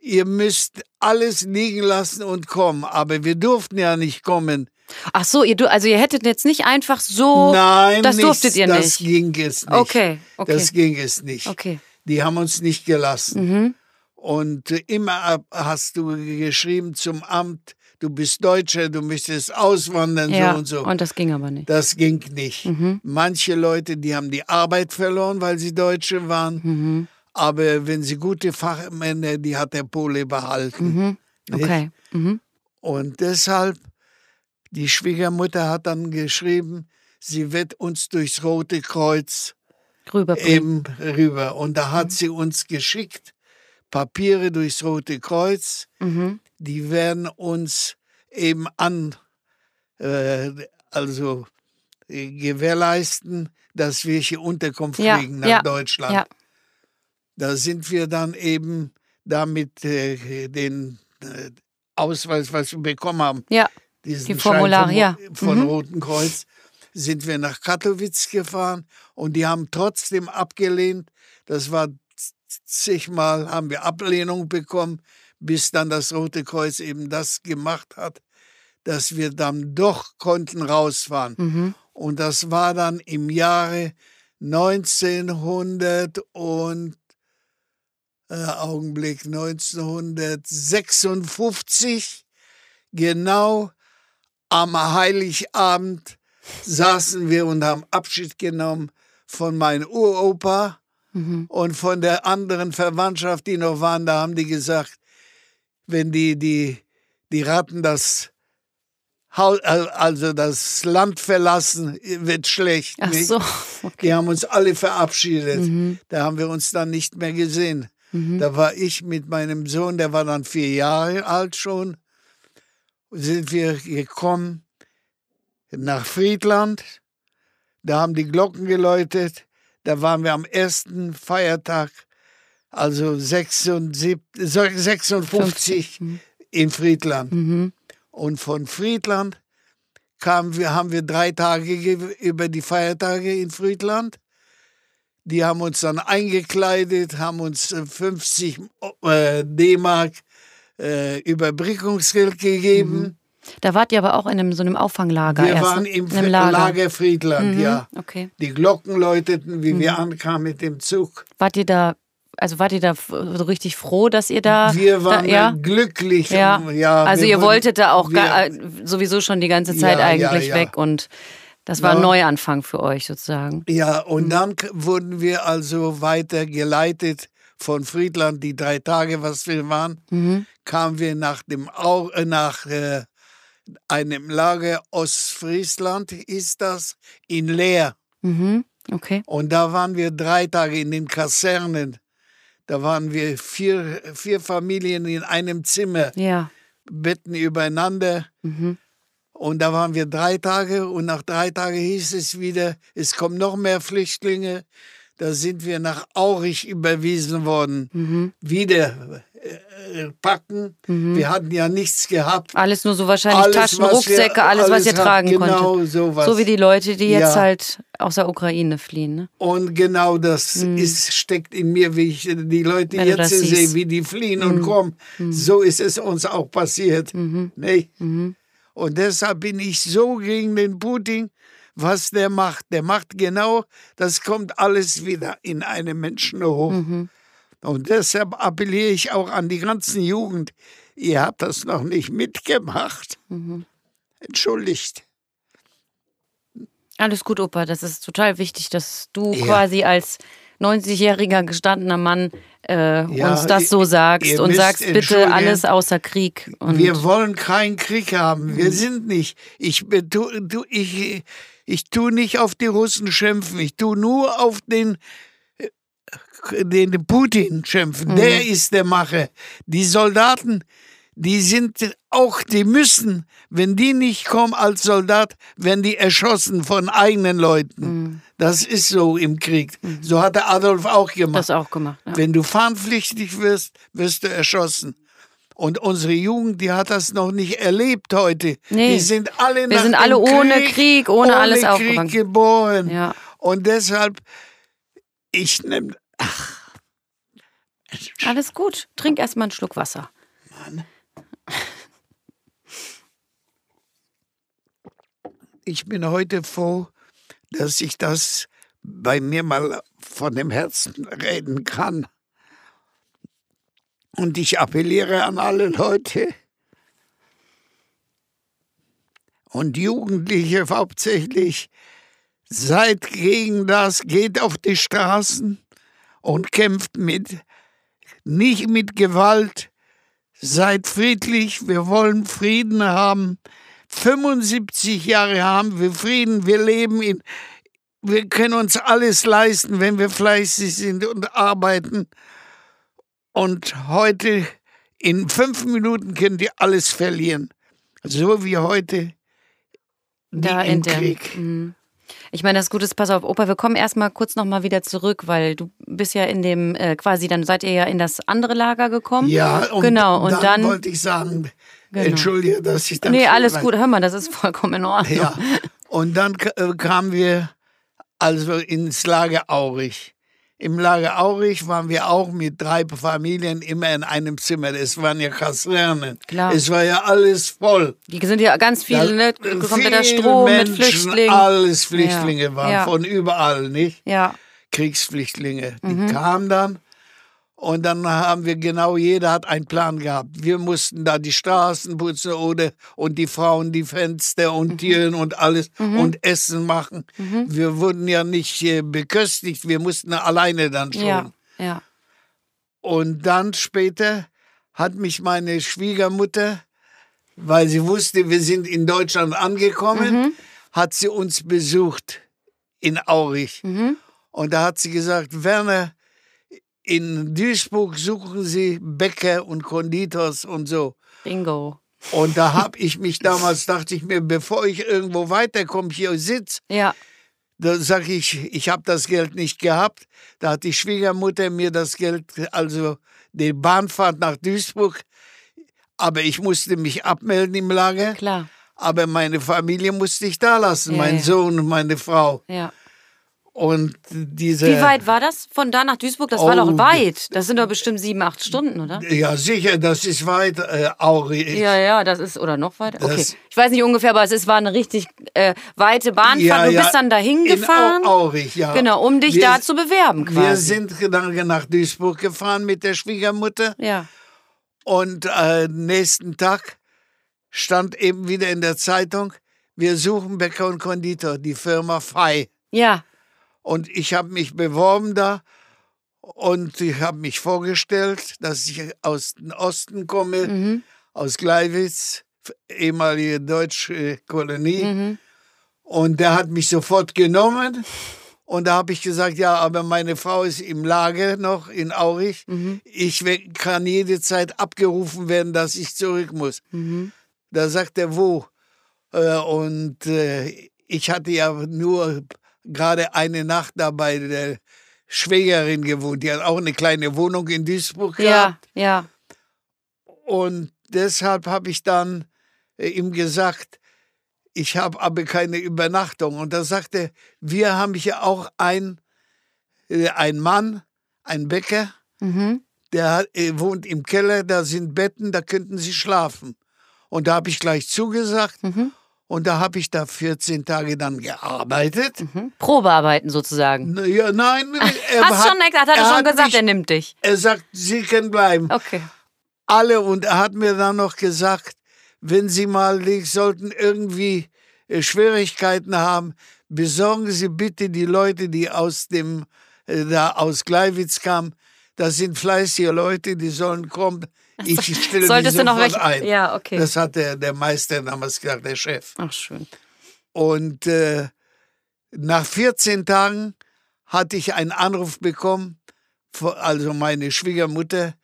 ihr müsst alles liegen lassen und kommen. Aber wir durften ja nicht kommen. Ach so, ihr, also ihr hättet jetzt nicht einfach so. Nein, das nichts, durftet ihr das nicht. ging es nicht. Okay, okay. Das ging es nicht. Okay. Die haben uns nicht gelassen. Mhm. Und immer hast du geschrieben zum Amt, du bist Deutscher, du möchtest auswandern, Ja, so und so. und das ging aber nicht. das ging nicht. Mhm. Manche Leute, die haben die Arbeit verloren, weil sie Deutsche waren. Mhm. Aber wenn sie gute Fachmänner, die hat der Pole behalten. Mhm. Okay. Mhm. Und deshalb, die Schwiegermutter hat dann geschrieben, sie wird uns durchs Rote Kreuz Rüberbringen. eben rüber. Und da hat sie uns geschickt, Papiere durchs Rote Kreuz, Mhm. die werden uns eben an, äh, also äh, gewährleisten, dass wir hier Unterkunft Ja, kriegen nach ja, Deutschland. Ja. Da sind wir dann eben damit äh, den äh, Ausweis, was wir bekommen haben, Ja. Diesen Die Formulare, Schein ja. von Mhm. Roten Kreuz, sind wir nach Katowice gefahren und die haben trotzdem abgelehnt. Das war zigmal, haben wir Ablehnung bekommen, bis dann das Rote Kreuz eben das gemacht hat, dass wir dann doch konnten rausfahren. Mhm. Und das war dann im Jahre 1900 und äh, Augenblick 1956 genau am Heiligabend saßen wir und haben Abschied genommen von meinem Uropa Mhm. und von der anderen Verwandtschaft, die noch waren. Da haben die gesagt, wenn die, die, die Ratten das Haus, also das Land verlassen, wird schlecht. Ach so. Okay. Die haben uns alle verabschiedet. Mhm. Da haben wir uns dann nicht mehr gesehen. Mhm. Da war ich mit meinem Sohn, der war dann vier Jahre alt schon, sind wir gekommen nach Friedland. Da haben die Glocken geläutet. Da waren wir am ersten Feiertag, also 76, 56 Mhm. in Friedland. Mhm. Und von Friedland kamen wir, haben wir drei Tage ge- über die Feiertage in Friedland. Die haben uns dann eingekleidet, haben uns äh, 50 äh, D-Mark äh, Überbrückungsgeld gegeben. Da wart ihr aber auch in einem, so einem Auffanglager Wir erst. waren ne? im in einem Lager, Lager. Friedland, Mhm. ja. Okay. Die Glocken läuteten, wie Mhm. wir ankamen mit dem Zug. Wart ihr da, also wart ihr da so richtig froh, dass ihr da. wir waren da, ja? glücklich. Ja. ja Also ihr wurden- wolltet da auch wir- ga, sowieso schon die ganze Zeit Ja, eigentlich weg und das war ein. Neuanfang für euch sozusagen. Ja, Mhm. und dann k- wurden wir also weiter geleitet von Friedland, die drei Tage, was wir waren, Mhm. Kamen wir nach dem Au äh, nach äh, einem Lager Ostfriesland, ist das, in Leer. Mhm. Okay. Und da waren wir drei Tage in den Kasernen. Da waren wir vier, vier Familien in einem Zimmer, Ja. Betten übereinander. Mhm. Und da waren wir drei Tage und nach drei Tagen hieß es wieder, es kommen noch mehr Flüchtlinge. Da sind wir nach Aurich überwiesen worden. Mhm. Wieder äh, packen. Wir hatten ja nichts gehabt. Alles nur so wahrscheinlich Alles, Taschen, was wir- Rucksäcke, alles, was ihr tragen genau konntet. sowas. So wie die Leute, die jetzt Ja. halt aus der Ukraine fliehen. Ne? Und genau das ist, steckt in mir, wie ich die Leute Mhm. Wenn jetzt sehe. Mhm. wie die fliehen und kommen. So ist es uns auch passiert. Nicht? Mhm. Und deshalb bin ich so gegen den Putin, was der macht. Der macht genau, das kommt alles wieder in einem Menschen hoch. Mhm. Und deshalb appelliere ich auch an die ganzen Jugend. Ihr habt das noch nicht mitgemacht. Mhm. Entschuldigt. Alles gut, Opa. Das ist total wichtig, dass du Ja. quasi als 90-jähriger gestandener Mann äh, Ja, uns das so sagst und sagst bitte alles außer Krieg. Und Wir wollen keinen Krieg haben. Mhm. Wir sind nicht. Ich, tu, tu, ich, ich tu nicht auf die Russen schimpfen. Ich tu nur auf den, den Putin schimpfen. Mhm. Der ist der Macher. Die Soldaten, die sind auch, die müssen, wenn die nicht kommen als Soldat, werden die erschossen von eigenen Leuten. Mhm. Das ist so im Krieg. So hat der Adolf auch gemacht. das auch gemacht. Ja. Wenn du fahnenpflichtig wirst, wirst du erschossen. Und unsere Jugend, die hat das noch nicht erlebt heute. Nee. Die sind alle Wir sind alle ohne Krieg, Krieg, ohne alles Krieg geboren. Ja. Und deshalb, ich nehme, Alles gut. Trink erstmal einen Schluck Wasser. ich bin heute froh, dass ich das bei mir mal von dem Herzen reden kann. Und ich appelliere an alle Leute und Jugendliche hauptsächlich, seid gegen das, geht auf die Straßen und kämpft mit, nicht mit Gewalt, seid friedlich, wir wollen Frieden haben. 75 Jahre haben wir Frieden, wir leben in, wir können uns alles leisten, wenn wir fleißig sind und arbeiten. Und heute, in fünf Minuten könnt ihr alles verlieren. So wie heute Da in der. Krieg. Mhm. Ich meine, das Gute ist, pass auf, Opa, wir kommen erstmal kurz nochmal wieder zurück, weil du bist ja in dem, äh, quasi, dann seid ihr ja in das andere Lager gekommen. Ja, und genau. Und dann, dann, wollte ich sagen, entschuldige, dass ich dann nee, alles gut, hör mal, das ist vollkommen in Ordnung. Ja. Und dann äh, kamen wir also ins Lager Aurich. Im Lager Aurich waren wir auch mit drei Familien immer in einem Zimmer. Es waren ja Kasernen. Klar. Es war ja alles voll. Die sind ja ganz viele, ne? Da- Kompletter viele Strom mit Menschen, Flüchtlingen. Alles Flüchtlinge Ja. waren Ja. von überall, nicht? Ja, Kriegsflüchtlinge. Die Mhm. kamen dann und dann haben wir genau, jeder hat einen Plan gehabt. Wir mussten da die Straßen putzen oder und die Frauen die Fenster Mhm. und Türen und alles und Essen machen. Wir wurden ja nicht äh, beköstigt, wir mussten alleine dann schon. ja, ja. Und dann später hat mich meine Schwiegermutter, weil sie wusste, wir sind in Deutschland angekommen, hat sie uns besucht in Aurich. Und da hat sie gesagt, Werner, in Duisburg suchen sie Bäcker und Konditors und so. Bingo. Und da habe ich mich damals, dachte ich mir, bevor ich irgendwo weiterkomme, hier sitze, Ja, da sage ich, ich habe das Geld nicht gehabt. Da hat die Schwiegermutter mir das Geld, also die Bahnfahrt nach Duisburg, aber ich musste mich abmelden im Lager. klar. Aber meine Familie musste ich da lassen, Ja, mein ja. Sohn und meine Frau. Ja. Und diese. Wie weit war das von da nach Duisburg? Das war Oh, doch weit. Das sind doch bestimmt sieben, acht Stunden, oder? Ja, sicher, das ist weit, äh, Auri. Ja, ja, das ist, oder noch weiter? Okay. Ich weiß nicht ungefähr, aber es ist, war eine richtig äh, weite Bahnfahrt. du bist dann dahin in gefahren. Au- Aurich, ja. Genau, um dich Wir- da zu bewerben quasi. Wir sind dann nach Duisburg gefahren mit der Schwiegermutter. ja. Und äh, nächsten Tag stand eben wieder in der Zeitung, wir suchen Bäcker und Konditor, die Firma Fei. Ja. Und ich habe mich beworben da und ich habe mich vorgestellt, dass ich aus dem Osten komme, Mhm. aus Gleiwitz, ehemalige deutsche Kolonie. Und der hat mich sofort genommen. Und da habe ich gesagt, ja, aber meine Frau ist im Lager noch in Aurich. Ich we- kann jede Zeit abgerufen werden, dass ich zurück muss. Da sagt er, wo? Äh, Und äh, ich hatte ja nur gerade eine Nacht da bei der Schwägerin gewohnt. Die hat auch eine kleine Wohnung in Duisburg Ja, gehabt. ja. Und deshalb habe ich dann äh, ihm gesagt, ich habe aber keine Übernachtung. Und da sagte er, wir haben hier auch ein, äh, ein Mann, ein Bäcker, Mhm. der hat, äh, wohnt im Keller, da sind Betten, da könnten Sie schlafen. Und da habe ich gleich zugesagt. Mhm. Und da habe ich da 14 Tage dann gearbeitet. Mhm. Probearbeiten sozusagen. Ja, nein, er Hast schon, hat, hat er schon gesagt, mich, er nimmt dich. er sagt, Sie können bleiben. Okay. Alle und er hat mir dann noch gesagt, wenn Sie mal sollten irgendwie äh, Schwierigkeiten haben, besorgen Sie bitte die Leute, die aus dem äh, da aus Gleiwitz kamen. Das sind fleißige Leute, die sollen kommen. Ich stelle Solltest noch sofort ein. Ja, okay. Das hat der, der Meister damals gesagt, der Chef. Ach, schön. Und äh, nach 14 Tagen hatte ich einen Anruf bekommen, also meine Schwiegermutter,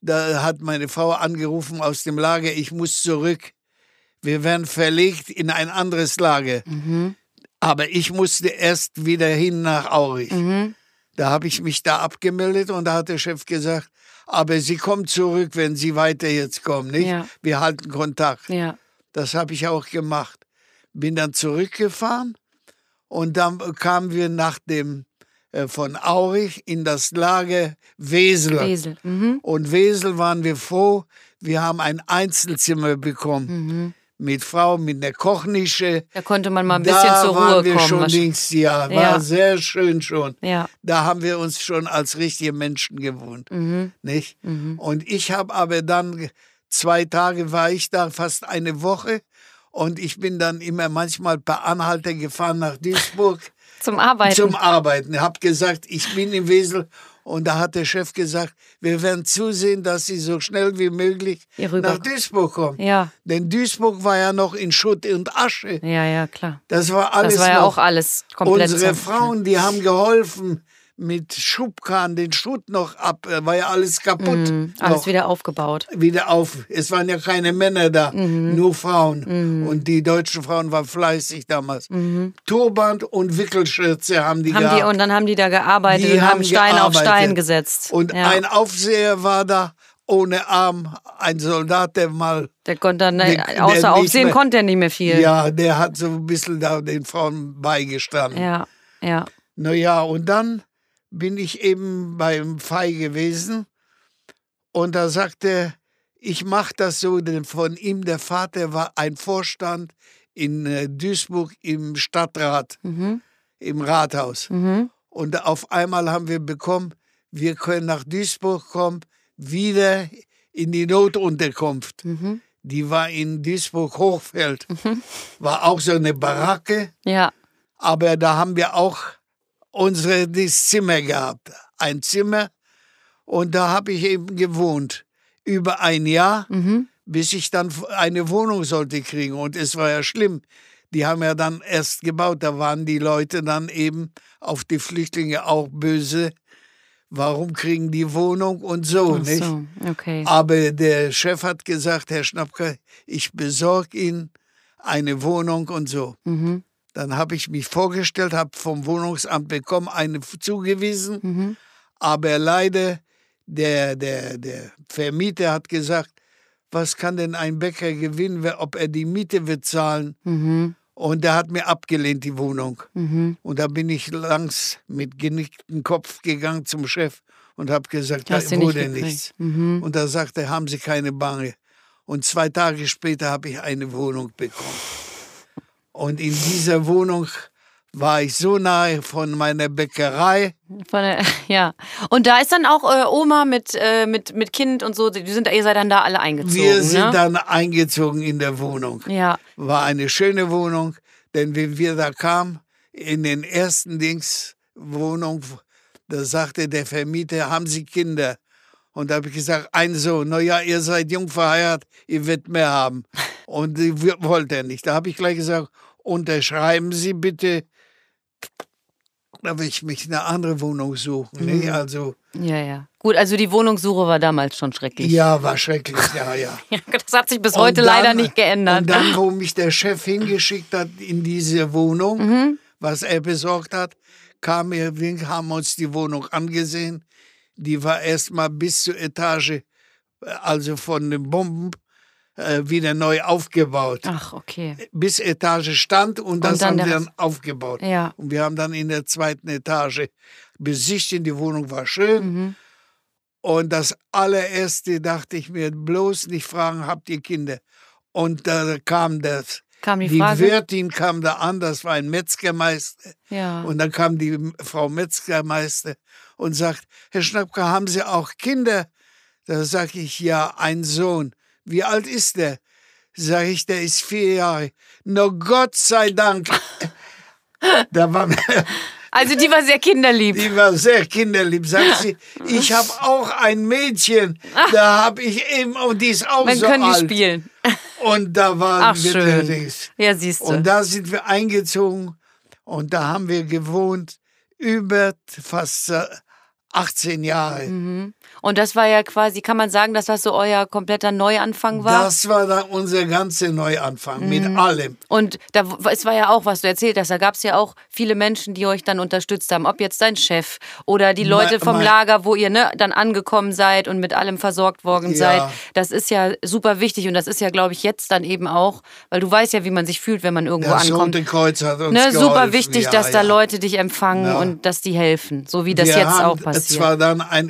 da hat meine Frau angerufen aus dem Lager, ich muss zurück. Wir werden verlegt in ein anderes Lager. Mhm. Aber ich musste erst wieder hin nach Aurich. Mhm. Da habe ich mich da abgemeldet und da hat der Chef gesagt, aber Sie kommen zurück, wenn Sie weiter jetzt kommen, nicht? Ja. Wir halten Kontakt. Ja. Das habe ich auch gemacht. Bin dann zurückgefahren und dann kamen wir nach dem äh, von Aurich in das Lager Wesel. Wesel. Mhm. Und Wesel waren wir froh. Wir haben ein Einzelzimmer bekommen Mhm. Mit Frau, mit einer Kochnische. Da konnte man mal ein bisschen da zur waren Ruhe wir kommen. schon links, ja, war Ja. sehr schön schon. Ja. Da haben wir uns schon als richtige Menschen gewohnt, Mhm. nicht? Mhm. Und ich habe aber dann, zwei Tage war ich da, fast eine Woche. Und ich bin dann immer manchmal per Anhalter gefahren nach Duisburg Zum Arbeiten. zum Arbeiten. Ich habe gesagt, ich bin im Wesel. Und da hat der Chef gesagt, wir werden zusehen, dass Sie so schnell wie möglich nach Duisburg kommen. ja. Denn Duisburg war ja noch in Schutt und Asche. ja, ja, klar. Das war alles Das war ja noch. auch alles komplett. Unsere Frauen, die haben geholfen mit Schubkahn, den Schutt noch ab, äh, war ja alles kaputt. Mhm. Alles noch. wieder aufgebaut. wieder auf. Es waren ja keine Männer da, Mhm. nur Frauen. Und die deutschen Frauen waren fleißig damals. Turban und Wickelschürze haben die Mhm. Haben die, gehabt. und dann haben die da gearbeitet Die und haben Stein auf gearbeitet. Stein gesetzt. und ja. ein Aufseher war da ohne Arm, ein Soldat, der mal, der konnte dann, der- der außer nicht Aufsehen mehr- konnte er nicht mehr viel. ja, der hat so ein bisschen da den Frauen beigestanden. ja. ja. Naja, und dann bin ich eben beim Fei gewesen und da sagte ich mache das so, denn von ihm, der Vater war ein Vorstand in äh, Duisburg im Stadtrat, Mhm. im Rathaus. Mhm. Und auf einmal haben wir bekommen, wir können nach Duisburg kommen, wieder in die Notunterkunft. Mhm. Die war in Duisburg-Hochfeld. War auch so eine Baracke. Ja. Aber da haben wir auch unsere das Zimmer gehabt. Ein Zimmer. Und da habe ich eben gewohnt. Über ein Jahr, Mhm. bis ich dann eine Wohnung sollte kriegen. Und es war ja schlimm. Die haben ja dann erst gebaut. Da waren die Leute dann eben auf die Flüchtlinge auch böse. Warum kriegen die Wohnung und so, Ach nicht? so, okay. Aber der Chef hat gesagt, Herr Schnappke, ich besorge Ihnen eine Wohnung und so. Mhm. Dann habe ich mich vorgestellt, habe vom Wohnungsamt bekommen, eine zugewiesen. Mhm. Aber leider, der, der, der Vermieter hat gesagt, was kann denn ein Bäcker gewinnen, ob er die Miete wird zahlen? Mhm. Und der hat mir abgelehnt, die Wohnung. Mhm. Und da bin ich langs mit genicktem Kopf gegangen zum Chef und habe gesagt, da nicht wurde gekriegt. nichts. Mhm. Und da sagte er, haben Sie keine Bange. Und zwei Tage später habe ich eine Wohnung bekommen. Und in dieser Wohnung war ich so nahe von meiner Bäckerei. Von der, ja. Und da ist dann auch äh, Oma mit, äh, mit, mit Kind und so, die sind, ihr seid dann da alle eingezogen. Wir sind ne? dann eingezogen in der Wohnung. Ja. War eine schöne Wohnung, denn wenn wir da kamen, in den ersten Dings Wohnung, da sagte der Vermieter, haben Sie Kinder? Und da habe ich gesagt, ein Sohn. Na ja, ihr seid jung verheiratet, ihr werdet mehr haben. Und die wollte er nicht. Da habe ich gleich gesagt, unterschreiben Sie bitte. Da will ich mich eine andere Wohnung suchen. Mhm. Nee, also, Ja, ja. Gut, also die Wohnungssuche war damals schon schrecklich. ja, war schrecklich, ja, ja. Das hat sich bis Und heute dann- leider nicht geändert. Und dann, wo mich der Chef hingeschickt hat in diese Wohnung, Mhm. was er besorgt hat, kam er, wir haben uns die Wohnung angesehen. Die war erstmal bis zur Etage also von den Bomben, äh, wieder neu aufgebaut. Ach, okay. Bis Etage stand und das dann haben wir dann aufgebaut. Ja. Und wir haben dann in der zweiten Etage besichtigt, die Wohnung war schön. Mhm. Und das allererste dachte ich mir, bloß nicht fragen, habt ihr Kinder? Und da kam das, Kam die die? Wirtin kam da an, das war ein Metzgermeister. ja. Und dann kam die Frau Metzgermeister und sagt, Herr Schnappke, haben Sie auch Kinder? Da sage ich, ja, ein Sohn. Wie alt ist der? Sag ich, der ist vier Jahre. No Gott sei Dank. da war, Also die war sehr kinderlieb. die war sehr kinderlieb. Sagt sie, ich habe auch ein Mädchen. Da habe ich eben, und die ist auch Dann so können die alt. spielen. Und da waren Ach, wir schön. Dings. Ja, siehst du. Und da sind wir eingezogen und da haben wir gewohnt über fast äh, 18 Jahre. Mhm. Und das war ja quasi, kann man sagen, dass das so euer kompletter Neuanfang war? Das war dann unser ganzer Neuanfang mit Mhm. allem. Und da, es war ja auch, was du erzählt hast, da gab es ja auch viele Menschen, die euch dann unterstützt haben. Ob jetzt dein Chef oder die Leute Mein- vom mein- Lager, wo ihr ne, dann angekommen seid und mit allem versorgt worden Ja. seid. Das ist ja super wichtig und das ist ja, glaube ich, jetzt dann eben auch, weil du weißt ja, wie man sich fühlt, wenn man irgendwo Das ankommt. Kreuz hat uns Ne, super geholfen. wichtig, ja, dass da. Leute dich empfangen und dass die helfen, so wie das wir jetzt auch passiert. zwar dann ein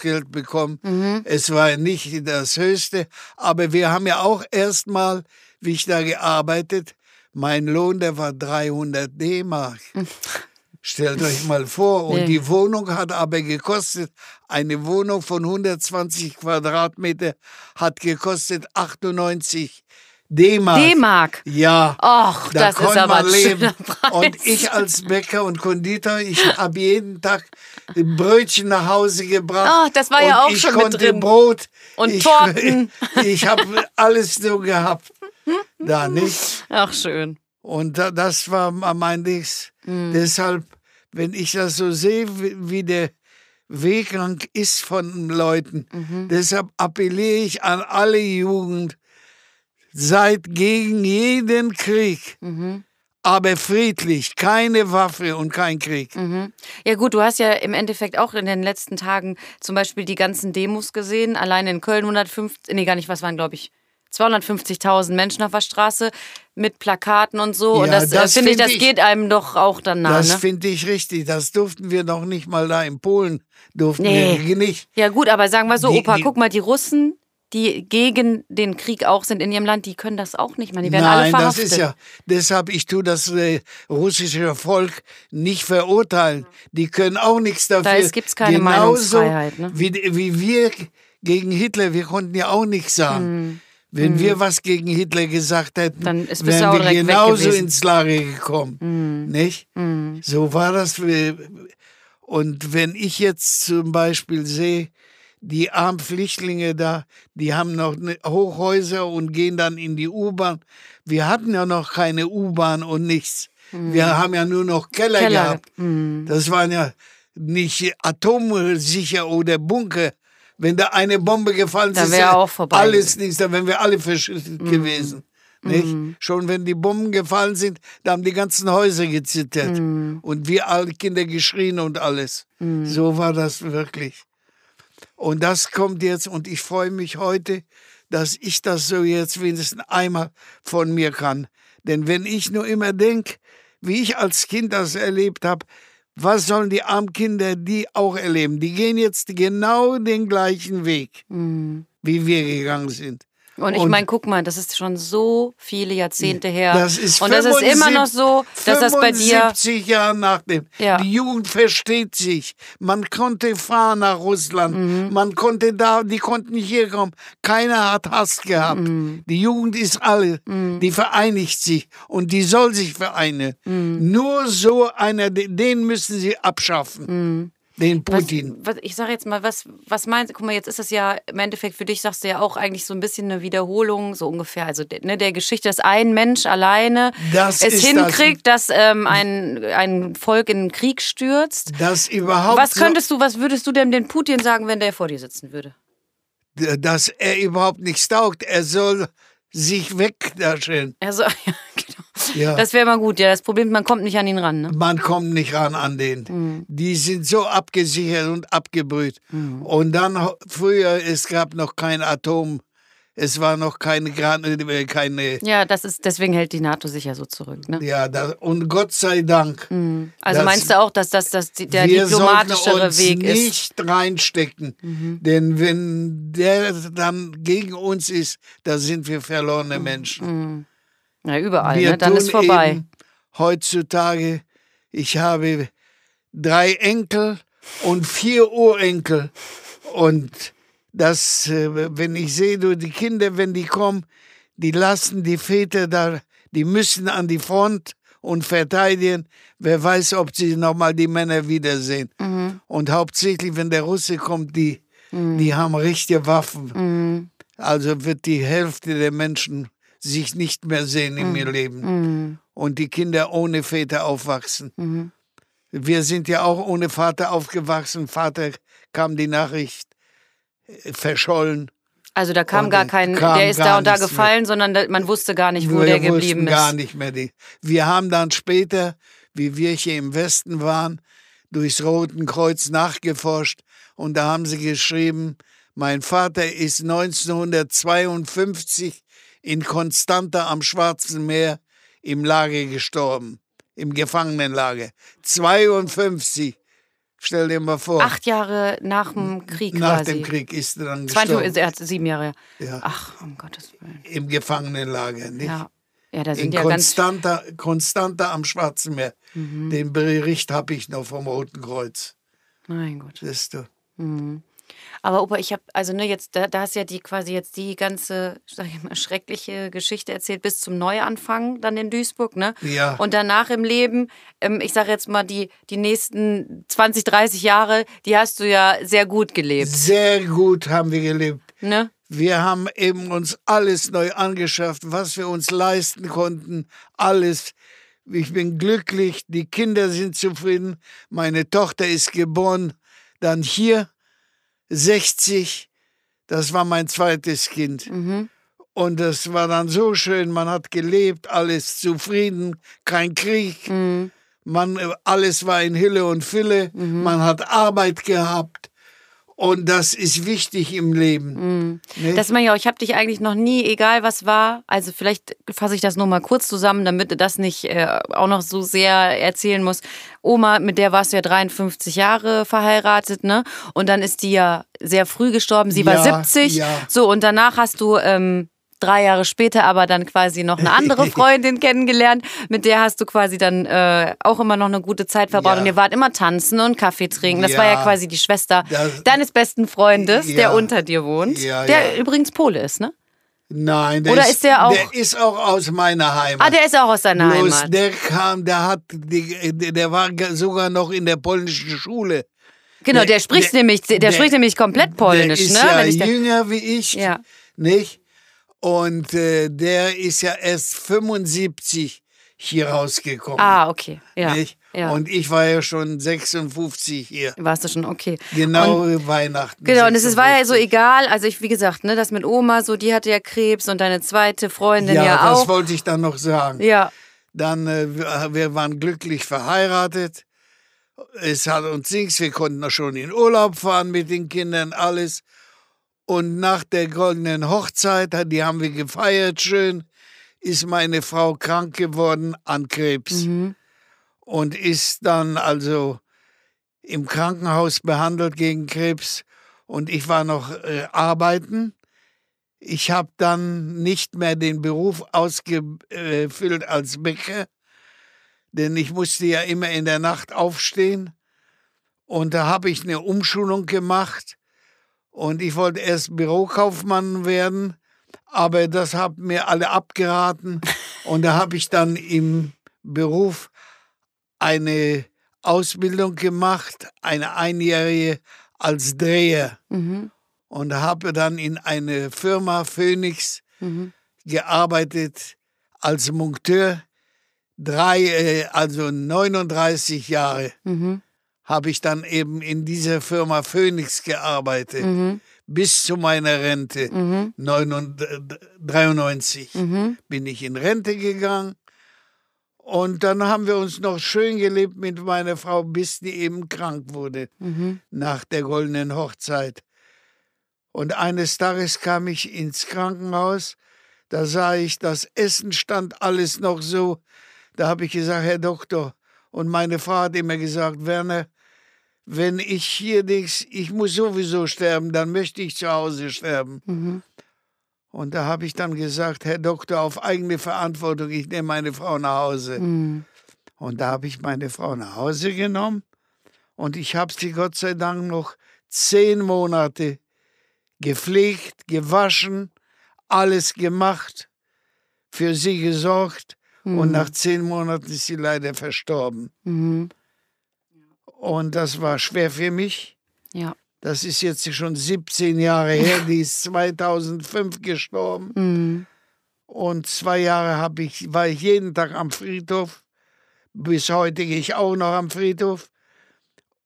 Überbrückungsgeld bekommen, Mhm. es war nicht das höchste, aber wir haben ja auch erstmal, wie ich da gearbeitet, mein Lohn, der war 300 D-Mark. Stellt euch mal vor, und Nee. die Wohnung hat aber gekostet, eine Wohnung von 120 Quadratmeter hat gekostet 98 D-Mark. D-Mark. Ja. Och, Da das ist aber man leben. Preis. Und ich als Bäcker und Konditor, ich habe jeden Tag Brötchen nach Hause gebracht. Ah, das war ja auch ich schon mit konnte drin. Brot. Und ich, Torten. Ich habe alles so gehabt. Da nicht. Ach, schön. Und da, das war mein Dings. Deshalb, wenn ich das so sehe, wie, der Weggang ist von Leuten, deshalb appelliere ich an alle Jugend, seid gegen jeden Krieg, aber friedlich, keine Waffe und kein Krieg. Ja gut, du hast ja im Endeffekt auch in den letzten Tagen zum Beispiel die ganzen Demos gesehen. Allein in Köln 150, nee gar nicht, was waren glaube ich 250.000 Menschen auf der Straße mit Plakaten und so. und Ja, das, das äh, finde ich, find das ich- geht einem doch auch dann nah. Das Ne? finde ich richtig. Das durften wir noch nicht mal da in Polen. Durften Nee. wir nicht. Ja gut, aber sagen wir so, Die- Opa, die- guck mal, die Russen, die gegen den Krieg auch sind in ihrem Land, die können das auch nicht, man. Die werden alle Nein, das verhaftet. ist ja, deshalb, ich tue das äh, russische Volk nicht verurteilen. Die können auch nichts dafür. Da ist- gibt's keine Genauso Meinungsfreiheit, ne? Wie, wie wir gegen Hitler, wir konnten ja auch nichts sagen. Wenn wir was gegen Hitler gesagt hätten, Hm. Dann ist- wären wir genauso. Hm. ins Lager gekommen. Nicht? So war das. wir- Und wenn ich jetzt zum Beispiel sehe, die armen Flüchtlinge da, die haben noch ne- Hochhäuser und gehen dann in die U-Bahn. Wir hatten ja noch keine U-Bahn und nichts. Wir haben ja nur noch Keller, Keller. gehabt. Das waren ja nicht atomsicher oder Bunker. Wenn da eine Bombe gefallen ist, vorbei alles nichts, da wären wir alle verschüttet gewesen. Nicht? Schon wenn die Bomben gefallen sind, da haben die ganzen Häuser gezittert. Und wir alle Kinder geschrien und alles. So war das wirklich. Und das kommt jetzt, und ich freue mich heute, dass ich das so jetzt wenigstens einmal von mir kann. Denn wenn ich nur immer denke, wie ich als Kind das erlebt habe, was sollen die armen Kinder die auch erleben? Die gehen jetzt genau den gleichen Weg, wie wir gegangen sind. Und ich meine, guck mal, das ist schon so viele Jahrzehnte her. Das ist und das ist immer noch so, dass das bei dir. 75 Jahre nach dem. Ja. Die Jugend versteht sich. Man konnte fahren nach Russland. Mhm. Man konnte da, die konnten hier kommen. Keiner hat Hass gehabt. Mhm. Die Jugend ist alle. Die vereinigt sich. Und die soll sich vereinen. Mhm. Nur so einer, den müssen sie abschaffen. Den Mhm. Was, Putin. was, ich sage jetzt mal, was, was meinst du? Guck mal, jetzt ist das ja im Endeffekt für dich, sagst du ja auch eigentlich so ein bisschen eine Wiederholung, so ungefähr. Also ne, der Geschichte, dass ein Mensch alleine Das es hinkriegt, dass ähm, ein, ein Volk in den Krieg stürzt. Das überhaupt Was könntest du, was würdest du denn den Putin sagen, wenn der vor dir sitzen würde? dass er überhaupt nichts taugt. Er soll sich wegdaschen. Also, ja, genau. Ja. Das wäre mal gut. Ja, das Problem, man kommt nicht an ihn ran. Ne? Man kommt nicht ran an den. Mhm. Die sind so abgesichert und abgebrüht. Und dann früher, es gab noch kein Atom. Es war noch keine, äh, keine Ja, das ist, deswegen hält die NATO sich ja so zurück. Ne? ja, da, und Gott sei Dank. Also Das- meinst du auch, dass das, das die- der wir diplomatischere uns Weg ist? Mhm. nicht reinstecken. Denn wenn der dann gegen uns ist, da sind wir verlorene Mhm. Ja, überall, Wir ne? Dann ist vorbei. Heutzutage, ich habe drei Enkel und vier Urenkel. Und das, äh, wenn ich sehe, du, die Kinder, wenn die kommen, die lassen die Väter da, die müssen an die Front und verteidigen. Wer weiß, ob sie nochmal die Männer wiedersehen. Mhm. Und hauptsächlich, wenn der Russe kommt, die, die haben richtige Waffen. Mhm. Also wird die Hälfte der Menschen sich nicht mehr sehen in Mhm. ihr Leben. Und die Kinder ohne Väter aufwachsen. Mhm. Wir sind ja auch ohne Vater aufgewachsen. Vater kam die Nachricht äh, verschollen. Also da kam Und gar kein, kam der ist gar da und da gefallen, sondern da, man wusste gar nicht, wo wir der geblieben gar ist. nicht mehr die. Wir haben dann später, wie wir hier im Westen waren, durchs Roten Kreuz nachgeforscht und da haben sie geschrieben, mein Vater ist 1952 in Constanta am Schwarzen Meer im Lager gestorben, im Gefangenenlager. 52. Stell dir mal vor. Acht Jahre nach dem Krieg nach quasi. dem Krieg ist er dann 20, gestorben. er hat sieben Jahre. Ja. Ach, um Gottes Willen. Im Gefangenenlager, nicht? Ja, ja da In sind ja ganz. Constanta, Constanta am Schwarzen Meer. Mhm. Den Bericht habe ich noch vom Roten Kreuz. Mein Gott. Siehst du? Aber Opa, ich habe, also ne, jetzt, da, da hast ja die quasi jetzt die ganze, sag ich mal, schreckliche Geschichte erzählt bis zum Neuanfang dann in Duisburg, ne? Ja. Und danach im Leben, ähm, ich sage jetzt mal, die, die nächsten 20, 30 Jahre, die hast du ja sehr gut gelebt, Sehr gut haben wir gelebt. ne? Wir haben eben uns alles neu angeschafft, was wir uns leisten konnten. Alles. Ich bin glücklich, die Kinder sind zufrieden. Meine Tochter ist geboren. Dann hier 60. Das war mein zweites Kind. Und das war dann so schön. Man hat gelebt, alles zufrieden, kein Krieg. Man, äh, alles war in Hülle und Fülle. Man hat Arbeit gehabt. Und das ist wichtig im Leben. nicht? Das meine ich auch, ich habe dich eigentlich noch nie, egal was war, also vielleicht fasse ich das nur mal kurz zusammen, damit du das nicht äh, auch noch so sehr erzählen musst. Oma, mit der warst du ja 53 Jahre verheiratet, ne? Und dann ist die ja sehr früh gestorben, sie war Ja, 70. ja. So, und danach hast du ähm, drei Jahre später aber dann quasi noch eine andere Freundin kennengelernt, mit der hast du quasi dann äh, auch immer noch eine gute Zeit verbracht Ja. und ihr wart immer tanzen und Kaffee trinken. Das war ja Ja. quasi die Schwester Das- deines besten Freundes, der Ja. unter dir wohnt, Ja, der ja. übrigens Pole ist, ne? Nein, der Oder ist, ist der auch- Der ist auch aus meiner Heimat. Ah, der ist auch aus deiner Bloß Heimat. der kam, der hat, der war sogar noch in der polnischen Schule. Genau, der- der spricht der- nämlich, der, der- spricht nämlich komplett polnisch, der ist ne? ja Wenn ich jünger wie ich, Ja. nicht? Und äh, der ist ja erst 75 hier rausgekommen. ah, okay. Ja. Nicht? ja. Und ich war ja schon 56 hier. Warst du schon okay. Genau Weihnachten. Genau, und es ist- war ja so 56. egal, also ich, wie gesagt, ne, das mit Oma, so, die hatte ja Krebs und deine zweite Freundin ja, Ja, das auch. wollte ich dann noch sagen. Ja, Dann, äh, wir- wir waren glücklich verheiratet. Es hat uns nichts, wir konnten auch schon in Urlaub fahren mit den Kindern, alles. Und nach der goldenen Hochzeit, die haben wir gefeiert schön, ist meine Frau krank geworden an Krebs. Und ist dann also im Krankenhaus behandelt gegen Krebs. Und ich war noch äh, arbeiten. Ich habe dann nicht mehr den Beruf ausgefüllt als Bäcker, denn ich musste ja immer in der Nacht aufstehen. Und da habe ich eine Umschulung gemacht und ich wollte erst Bürokaufmann werden, aber das haben mir alle abgeraten. Und da habe ich dann im Beruf eine Ausbildung gemacht, eine einjährige als Dreher. Und habe dann in eine Firma Phoenix gearbeitet als Monteur. Drei, äh, also 39 Jahre habe ich dann eben in dieser Firma Phoenix gearbeitet, bis zu meiner Rente. 93 bin ich in Rente gegangen Und dann haben wir uns noch schön gelebt mit meiner Frau, bis die eben krank wurde Mhm. nach der goldenen Hochzeit. Und eines Tages kam ich ins Krankenhaus, da sah ich, das Essen stand alles noch so. Da habe ich gesagt, Herr Doktor, und meine Frau hat immer gesagt, Werner, wenn ich hier nichts, ich muss sowieso sterben, dann möchte ich zu Hause sterben. Mhm. Und da habe ich dann gesagt, Herr Doktor, auf eigene Verantwortung, ich nehme meine Frau nach Hause. Mhm. Und da habe ich meine Frau nach Hause genommen und ich habe sie Gott sei Dank noch zehn Monate gepflegt, gewaschen, alles gemacht, für sie gesorgt und nach zehn Monaten ist sie leider verstorben. Und das war schwer für mich. Ja. Das ist jetzt schon 17 Jahre her, die ist 2005 gestorben. Mhm. Und zwei Jahre hab ich, war ich jeden Tag am Friedhof. Bis heute gehe ich auch noch am Friedhof.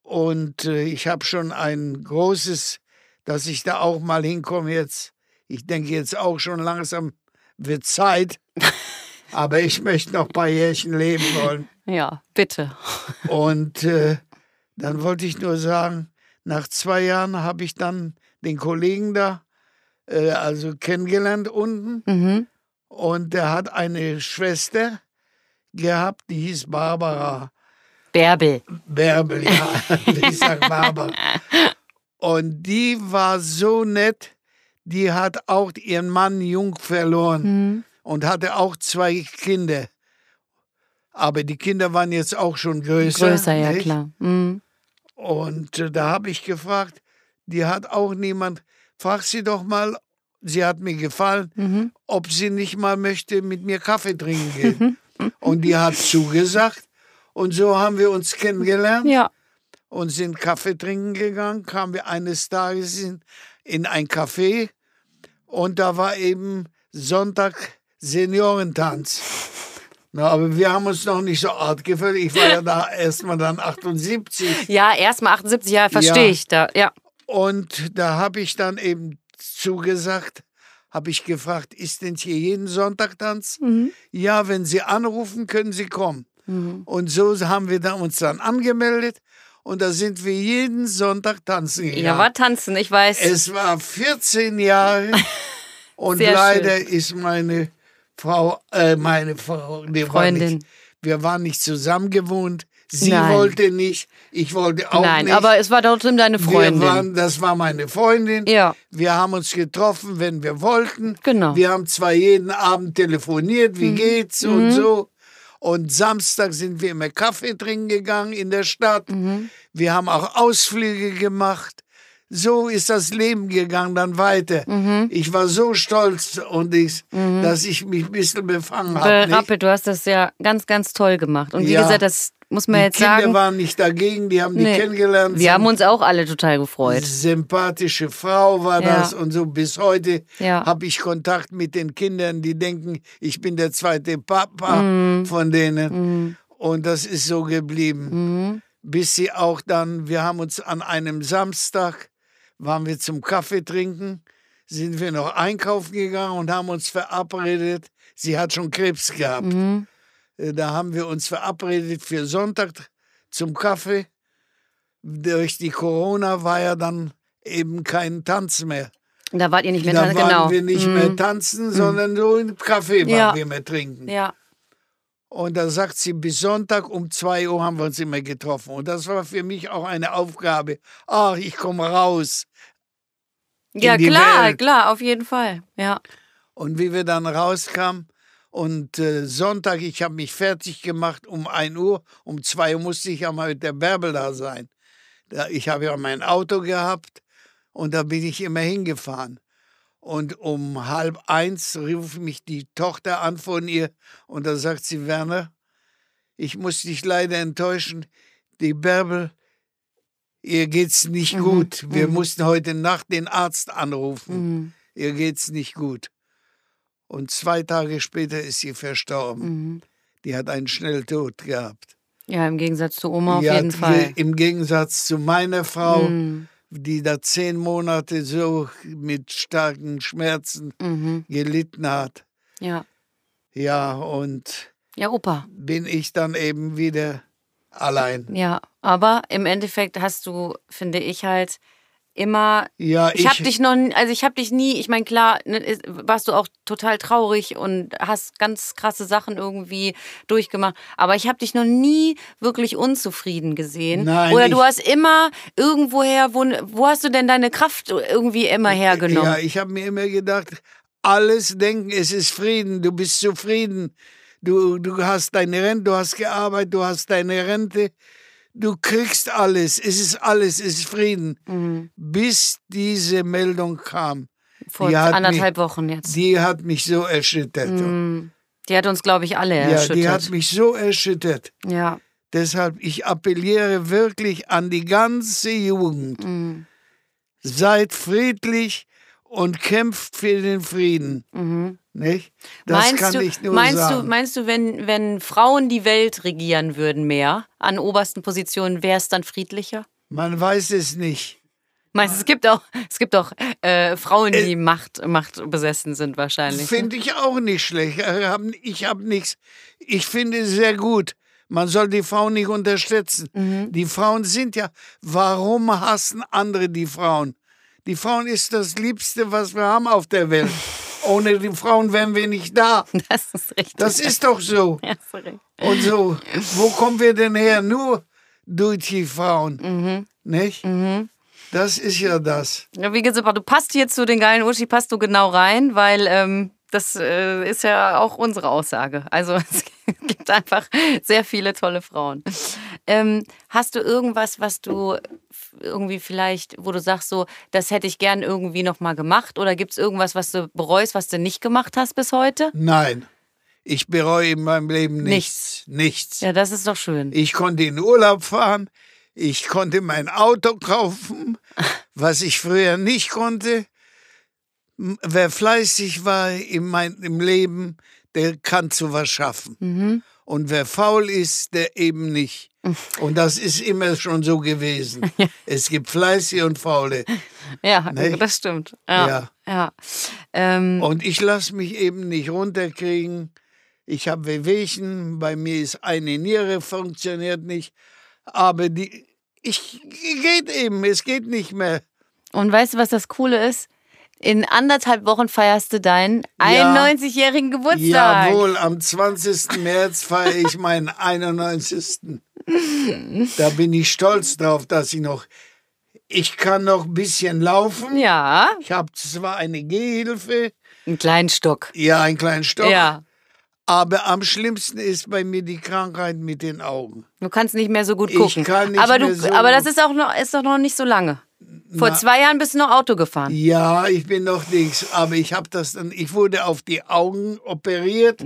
Und äh, ich habe schon ein großes, dass ich da auch mal hinkomme jetzt. Ich denke jetzt auch schon langsam wird Zeit. Aber ich möchte noch ein paar Jährchen leben wollen. Ja, bitte. Und äh, dann wollte ich nur sagen, nach zwei Jahren habe ich dann den Kollegen da äh, also kennengelernt unten. Mhm. Und der hat eine Schwester gehabt, die hieß Barbara Bärbel. Bärbel, ja. ich sag Barbara. Und die war so nett, die hat auch ihren Mann jung verloren Mhm. und hatte auch zwei Kinder. Aber die Kinder waren jetzt auch schon größer. Größer, ja nicht? klar. Mhm. Und äh, da habe ich gefragt, die hat auch niemand, frag sie doch mal, sie hat mir gefallen, Mhm. ob sie nicht mal möchte mit mir Kaffee trinken gehen. und die hat zugesagt. Und so haben wir uns kennengelernt Ja. und sind Kaffee trinken gegangen. Kamen wir eines Tages in, in ein Café und da war eben Sonntag Seniorentanz. Na, aber wir haben uns noch nicht so art gefühlt. Ich war ja da erstmal dann 78. Ja, erstmal 78 Jahre, verstehe Ja. ich da. Ja. Und da habe ich dann eben zugesagt, habe ich gefragt, ist denn hier jeden Sonntag Tanz? Ja, wenn Sie anrufen, können Sie kommen. Und so haben wir da uns dann angemeldet und da sind wir jeden Sonntag tanzen gegangen. Ja, war tanzen, ich weiß. Es war 14 Jahre und Sehr leider ist meine Frau, äh, meine Frau, War Freundin. nicht, wir waren nicht zusammen gewohnt. Sie Nein. wollte nicht, ich wollte auch Nein, nicht. aber es war trotzdem deine Freundin. Wir waren, das war meine Freundin. Ja. Wir haben uns getroffen, wenn wir wollten. Genau. Mhm. Wir haben zwar jeden Abend telefoniert, wie geht's und so. Und Samstag sind wir immer Kaffee trinken gegangen in der Stadt. Mhm. Wir haben auch Ausflüge gemacht. So ist das Leben gegangen dann weiter. Mhm. Ich war so stolz und ich, dass ich mich ein bisschen befangen habe. Rappel, du hast das ja ganz, ganz toll gemacht. Und wie Ja. gesagt, das muss man Die jetzt Kinder sagen. waren nicht dagegen, die haben die Nee. kennengelernt. Wir haben uns auch alle total gefreut. sympathische Frau war Ja. das und so bis heute Ja. habe ich Kontakt mit den Kindern, die denken, ich bin der zweite Papa Mhm. von denen und das ist so geblieben. Mhm. Bis sie auch dann, wir haben uns an einem Samstag, waren wir zum Kaffee trinken, sind wir noch einkaufen gegangen und haben uns verabredet. Sie hat schon Krebs gehabt. Mhm. Äh, Da haben wir uns verabredet für Sonntag zum Kaffee. Durch die Corona war ja dann eben kein Tanz mehr. Da wart ihr nicht mehr Da dran, waren genau. wir nicht mehr tanzen, sondern so im Kaffee waren Ja. wir mehr trinken. Ja. Und da sagt sie, bis Sonntag um 2 Uhr haben wir uns immer getroffen. Und das war für mich auch eine Aufgabe. Ach, ich komme raus. Ja, klar, Welt. klar, auf jeden Fall. Ja. Und wie wir dann rauskamen und äh, Sonntag, ich habe mich fertig gemacht um 1 Uhr, um 2 Uhr musste ich ja mal mit der Bärbel da sein. Da, ich habe ja mein Auto gehabt und da bin ich immer hingefahren. Und um halb eins rief mich die Tochter an von ihr und da sagt sie, Werner, ich muss dich leider enttäuschen, die Bärbel, ihr geht's nicht gut. Wir mussten heute Nacht den Arzt anrufen. Mhm. Ihr geht's nicht gut. Und zwei Tage später ist sie verstorben. Mhm. Die hat einen Schnelltod gehabt. Ja, im Gegensatz zu Oma auf Die jeden hat Fall. Im Gegensatz zu meiner Frau, Mhm. Die da zehn Monate so mit starken Schmerzen Mhm. gelitten hat. Ja. Ja, und Ja, Opa. bin ich dann eben wieder allein. Ja, aber im Endeffekt hast du, finde ich halt, immer. Ja, ich, habe dich noch, also ich habe dich nie. Ich meine, klar, ne, warst du auch total traurig und hast ganz krasse Sachen irgendwie durchgemacht. Aber ich habe dich noch nie wirklich unzufrieden gesehen. Nein, Oder ich- du hast immer irgendwoher, wo, wo hast du denn deine Kraft irgendwie immer hergenommen? Ja, ich habe mir immer gedacht, alles denken, es ist Frieden, du bist zufrieden. Du, du hast deine Rente, du hast gearbeitet, du hast deine Rente. Du kriegst alles, es ist alles, es ist Frieden. Mhm. Bis diese Meldung kam. Vor anderthalb Wochen jetzt. Die hat mich so erschüttert. Mhm. Die hat uns, glaube ich, alle Ja, erschüttert. die hat mich so erschüttert. ja. Deshalb, ich appelliere wirklich an die ganze Jugend. Mhm. Seid friedlich und kämpft für den Frieden. Nicht? Das meinst kann du, ich nur meinst sagen. du, meinst du, wenn, wenn Frauen die Welt regieren würden mehr an obersten Positionen, wäre es dann friedlicher? Man weiß es nicht. Meinst du, es gibt auch, es gibt auch äh, Frauen, die Macht, Macht besessen sind wahrscheinlich. ne? Finde ich auch nicht schlecht. Äh, Ich habe nichts. Ich finde es sehr gut. Man soll die Frauen nicht unterstützen. Mhm. Die Frauen sind ja. Warum hassen andere die Frauen? Die Frauen ist das Liebste, was wir haben auf der Welt. Ohne die Frauen wären wir nicht da. Das ist richtig. Das ist doch so. ja, sorry. Und so, wo kommen wir denn her? Nur durch die Frauen. Mhm. Nicht? Das ist ja das. Ja, wie gesagt, du passt hier zu den geilen Uschi, passt du genau rein, weil ähm, das äh, ist ja auch unsere Aussage. Also es gibt einfach sehr viele tolle Frauen. Ähm, hast du irgendwas, was du irgendwie vielleicht, wo du sagst, so, das hätte ich gern irgendwie nochmal gemacht? Oder gibt es irgendwas, was du bereust, was du nicht gemacht hast bis heute? Nein, ich bereue in meinem Leben nichts. Nichts. Ja, das ist doch schön. Ich konnte in Urlaub fahren. Ich konnte mein Auto kaufen, was ich früher nicht konnte. Wer fleißig war in mein, im Leben, der kann zu was schaffen. Mhm. Und wer faul ist, der eben nicht. Und das ist immer schon so gewesen. Es gibt Fleißige und Faule. Ja, Nicht? das stimmt. Ja. Ja. ja. Ähm, Und ich lasse mich eben nicht runterkriegen. Ich habe Wehwehchen, bei mir ist eine Niere, funktioniert nicht. Aber die, ich geht eben, es geht nicht mehr. Und weißt du, was das Coole ist? In anderthalb Wochen feierst du deinen Ja. 91-jährigen Geburtstag. Jawohl, am 20. März feiere ich meinen 91. Da bin ich stolz drauf, dass ich noch, ich kann noch ein bisschen laufen. Ja, Ich habe zwar eine Gehhilfe, einen kleinen Stock. ja, einen kleinen Stock, Ja, aber am schlimmsten ist bei mir die Krankheit mit den Augen. du kannst nicht mehr so gut Ich gucken. kann nicht aber du, mehr so aber das ist auch noch, ist doch noch nicht so lange. Vor zwei Jahren bist du noch Auto gefahren. Ja, ich bin noch nichts, aber ich habe das dann, ich wurde auf die Augen operiert,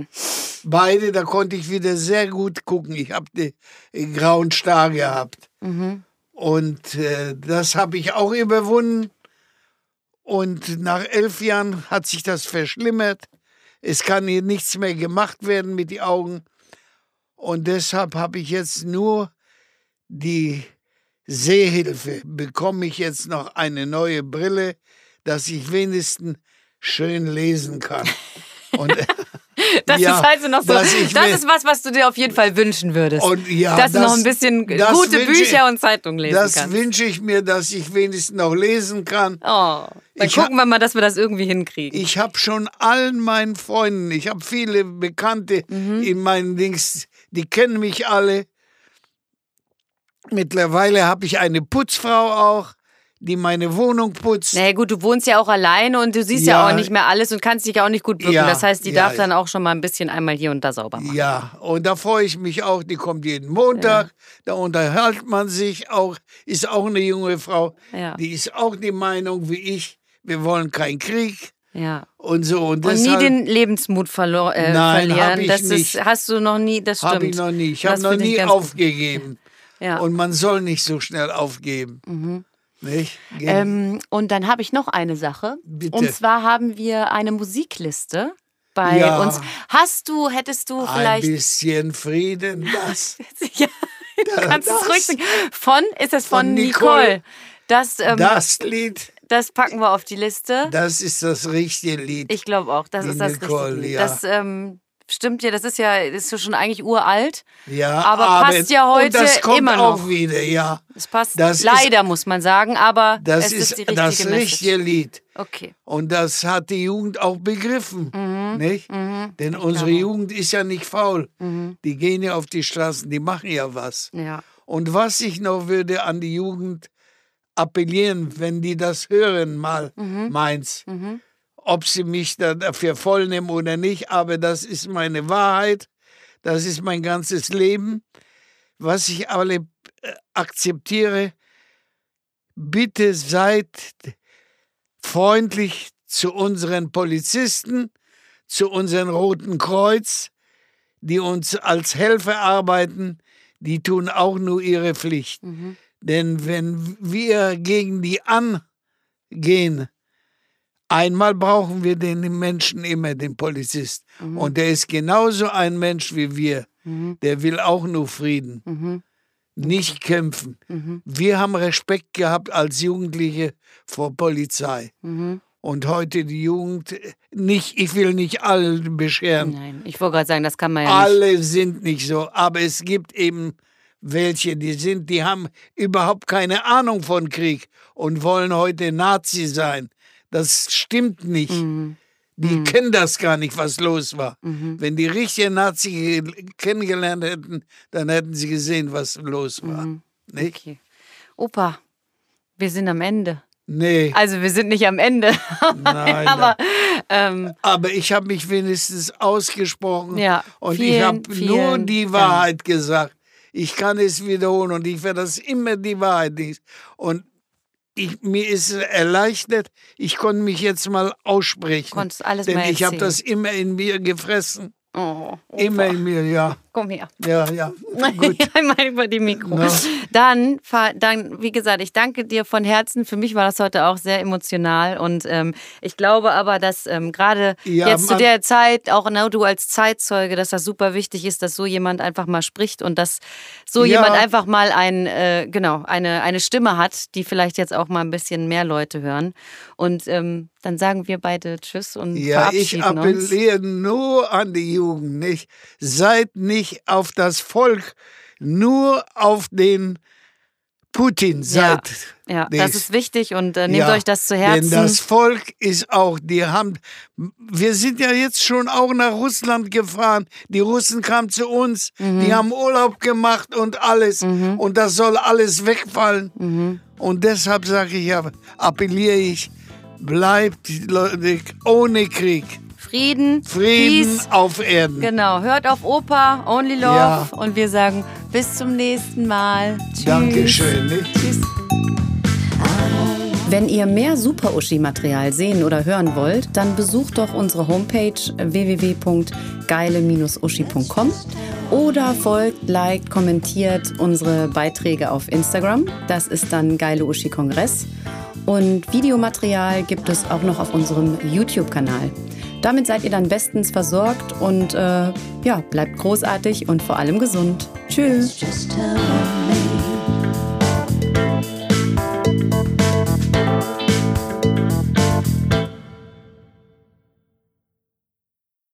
beide, da konnte ich wieder sehr gut gucken. Ich habe den grauen Star gehabt. Und äh, das habe ich auch überwunden. Und nach elf Jahren hat sich das verschlimmert. Es kann hier nichts mehr gemacht werden mit den Augen. Und deshalb habe ich jetzt nur die Sehhilfe. Bekomme ich jetzt noch eine neue Brille, dass ich wenigstens schön lesen kann. Und, Das Ja, ist also noch so. ich Das ist was, was du dir auf jeden Fall wünschen würdest. Und ja, dass du noch das- ein bisschen das gute Bücher und Zeitungen lesen das kannst. wünsche ich mir, dass ich wenigstens noch lesen kann. Oh, dann Ich gucken wir mal, dass wir das irgendwie hinkriegen. Ich habe schon allen meinen Freunden, ich habe viele Bekannte Mhm. in meinen Dings, die kennen mich alle. Mittlerweile habe ich eine Putzfrau auch, die meine Wohnung putzt. Na ja, gut, du wohnst ja auch alleine und du siehst ja, Ja. auch nicht mehr alles und kannst dich auch nicht gut bücken. Ja, das heißt, die ja, darf dann auch schon mal ein bisschen einmal hier und da sauber machen. Ja, und da freue ich mich auch. Die kommt jeden Montag. Da unterhält man sich auch. Ist auch eine junge Frau. Ja. Die ist auch die Meinung wie ich. Wir wollen keinen Krieg Ja. und so. Und, Und nie deshalb den Lebensmut verlo äh, Nein, hab verlieren. ich das nicht. Ist, hast du noch nie, das stimmt. habe ich noch nie. Ich habe noch nie aufgegeben. Ja. Und man soll nicht so schnell aufgeben. Nicht? Ge- Ähm, und dann habe ich noch eine Sache. Bitte. Und zwar haben wir eine Musikliste bei Ja. uns. Hast du, hättest du Ein vielleicht. bisschen Frieden, das. ja, du kannst es das- ruhig singen. Von, ist das von, Von Nicole? Nicole. Das, ähm, das. Das Lied, packen wir auf die Liste. das ist das richtige Lied. Ich glaube auch, das ist das Nicole, richtige Lied. ja. Das ähm, stimmt ja, das ist ja, ist schon eigentlich uralt. Ja, Aber passt ja heute und das kommt immer noch. auch wieder, ja. Es passt Das ist- leider, muss man sagen, aber Das es ist, ist, die richtige das richtige Lied. Okay. Und das hat die Jugend auch begriffen, Mhm. nicht? Denn unsere Jugend ist ja nicht faul. Mhm. Die gehen ja auf die Straßen, die machen ja was. Ja. Und was ich noch würde an die Jugend appellieren, wenn die das hören, mal Mhm. meins, ob sie mich da dafür voll nehmen oder nicht, aber das ist meine Wahrheit, das ist mein ganzes Leben. Was ich alle äh, akzeptiere, bitte seid freundlich zu unseren Polizisten, zu unserem Roten Kreuz, die uns als Helfer arbeiten, die tun auch nur ihre Pflicht. Denn wenn wir gegen die angehen, einmal brauchen wir den Menschen immer, den Polizist. Und der ist genauso ein Mensch wie wir. Der will auch nur Frieden, nicht kämpfen. Wir haben Respekt gehabt als Jugendliche vor Polizei. Und heute die Jugend, nicht, ich will nicht alle bescheren. Nein, ich wollte gerade sagen, das kann man ja nicht. Alle sind nicht so, aber es gibt eben welche, die sind, die haben überhaupt keine Ahnung von Krieg und wollen heute Nazi sein. Das stimmt nicht. Mhm. Die kennen das gar nicht, was los war. Wenn die richtige Nazi kennengelernt hätten, dann hätten sie gesehen, was los war. Nicht? Okay. Opa, wir sind am Ende. Nee, Also wir sind nicht am Ende. nein. aber ähm, Aber ich habe mich wenigstens ausgesprochen Ja, und ich vielen, habe nur die Dank. Wahrheit gesagt. Ich kann es wiederholen und ich werde das immer die Wahrheit nicht. Und ich, mir ist es erleichtert, ich konnte mich jetzt mal aussprechen. Konntest alles denn mal ich habe das immer in mir gefressen. oh, Immer in mir, ja. Komm her. Ja, ja. Gut. Einmal über die Mikro. Na. Dann, dann, wie gesagt, ich danke dir von Herzen. Für mich war das heute auch sehr emotional. Und ähm, ich glaube aber, dass ähm, gerade Ja, jetzt zu der Zeit, auch ne, du als Zeitzeuge, dass das super wichtig ist, dass so jemand einfach mal spricht und dass so Ja. jemand einfach mal ein, äh, genau, eine, eine Stimme hat, die vielleicht jetzt auch mal ein bisschen mehr Leute hören. Und ähm, dann sagen wir beide Tschüss und Ja, ich verabschieden uns. appelliere nur an die Jugend, nicht? Seid nicht auf das Volk, nur auf den Putin seid. Ja, nicht. das ist wichtig und äh, nehmt Ja, euch das zu Herzen. Denn das Volk ist auch, die haben, wir sind ja jetzt schon auch nach Russland gefahren. Die Russen kamen zu uns, Mhm. die haben Urlaub gemacht und alles. Und das soll alles wegfallen. Mhm. Und deshalb sage ich ja, appelliere ich, bleibt ohne Krieg. Frieden, Frieden Peace. auf Erden. Genau, hört auf Opa, Only Love. Ja. Und wir sagen bis zum nächsten Mal. Tschüss. Dankeschön. Tschüss. Wenn ihr mehr Super Uschi-Material sehen oder hören wollt, dann besucht doch unsere Homepage www.geile-uschi.com oder folgt, liked, kommentiert unsere Beiträge auf Instagram. Das ist dann Geile Uschi Kongress. Und Videomaterial gibt es auch noch auf unserem YouTube-Kanal. Damit seid ihr dann bestens versorgt und äh, ja, bleibt großartig und vor allem gesund. Tschüss.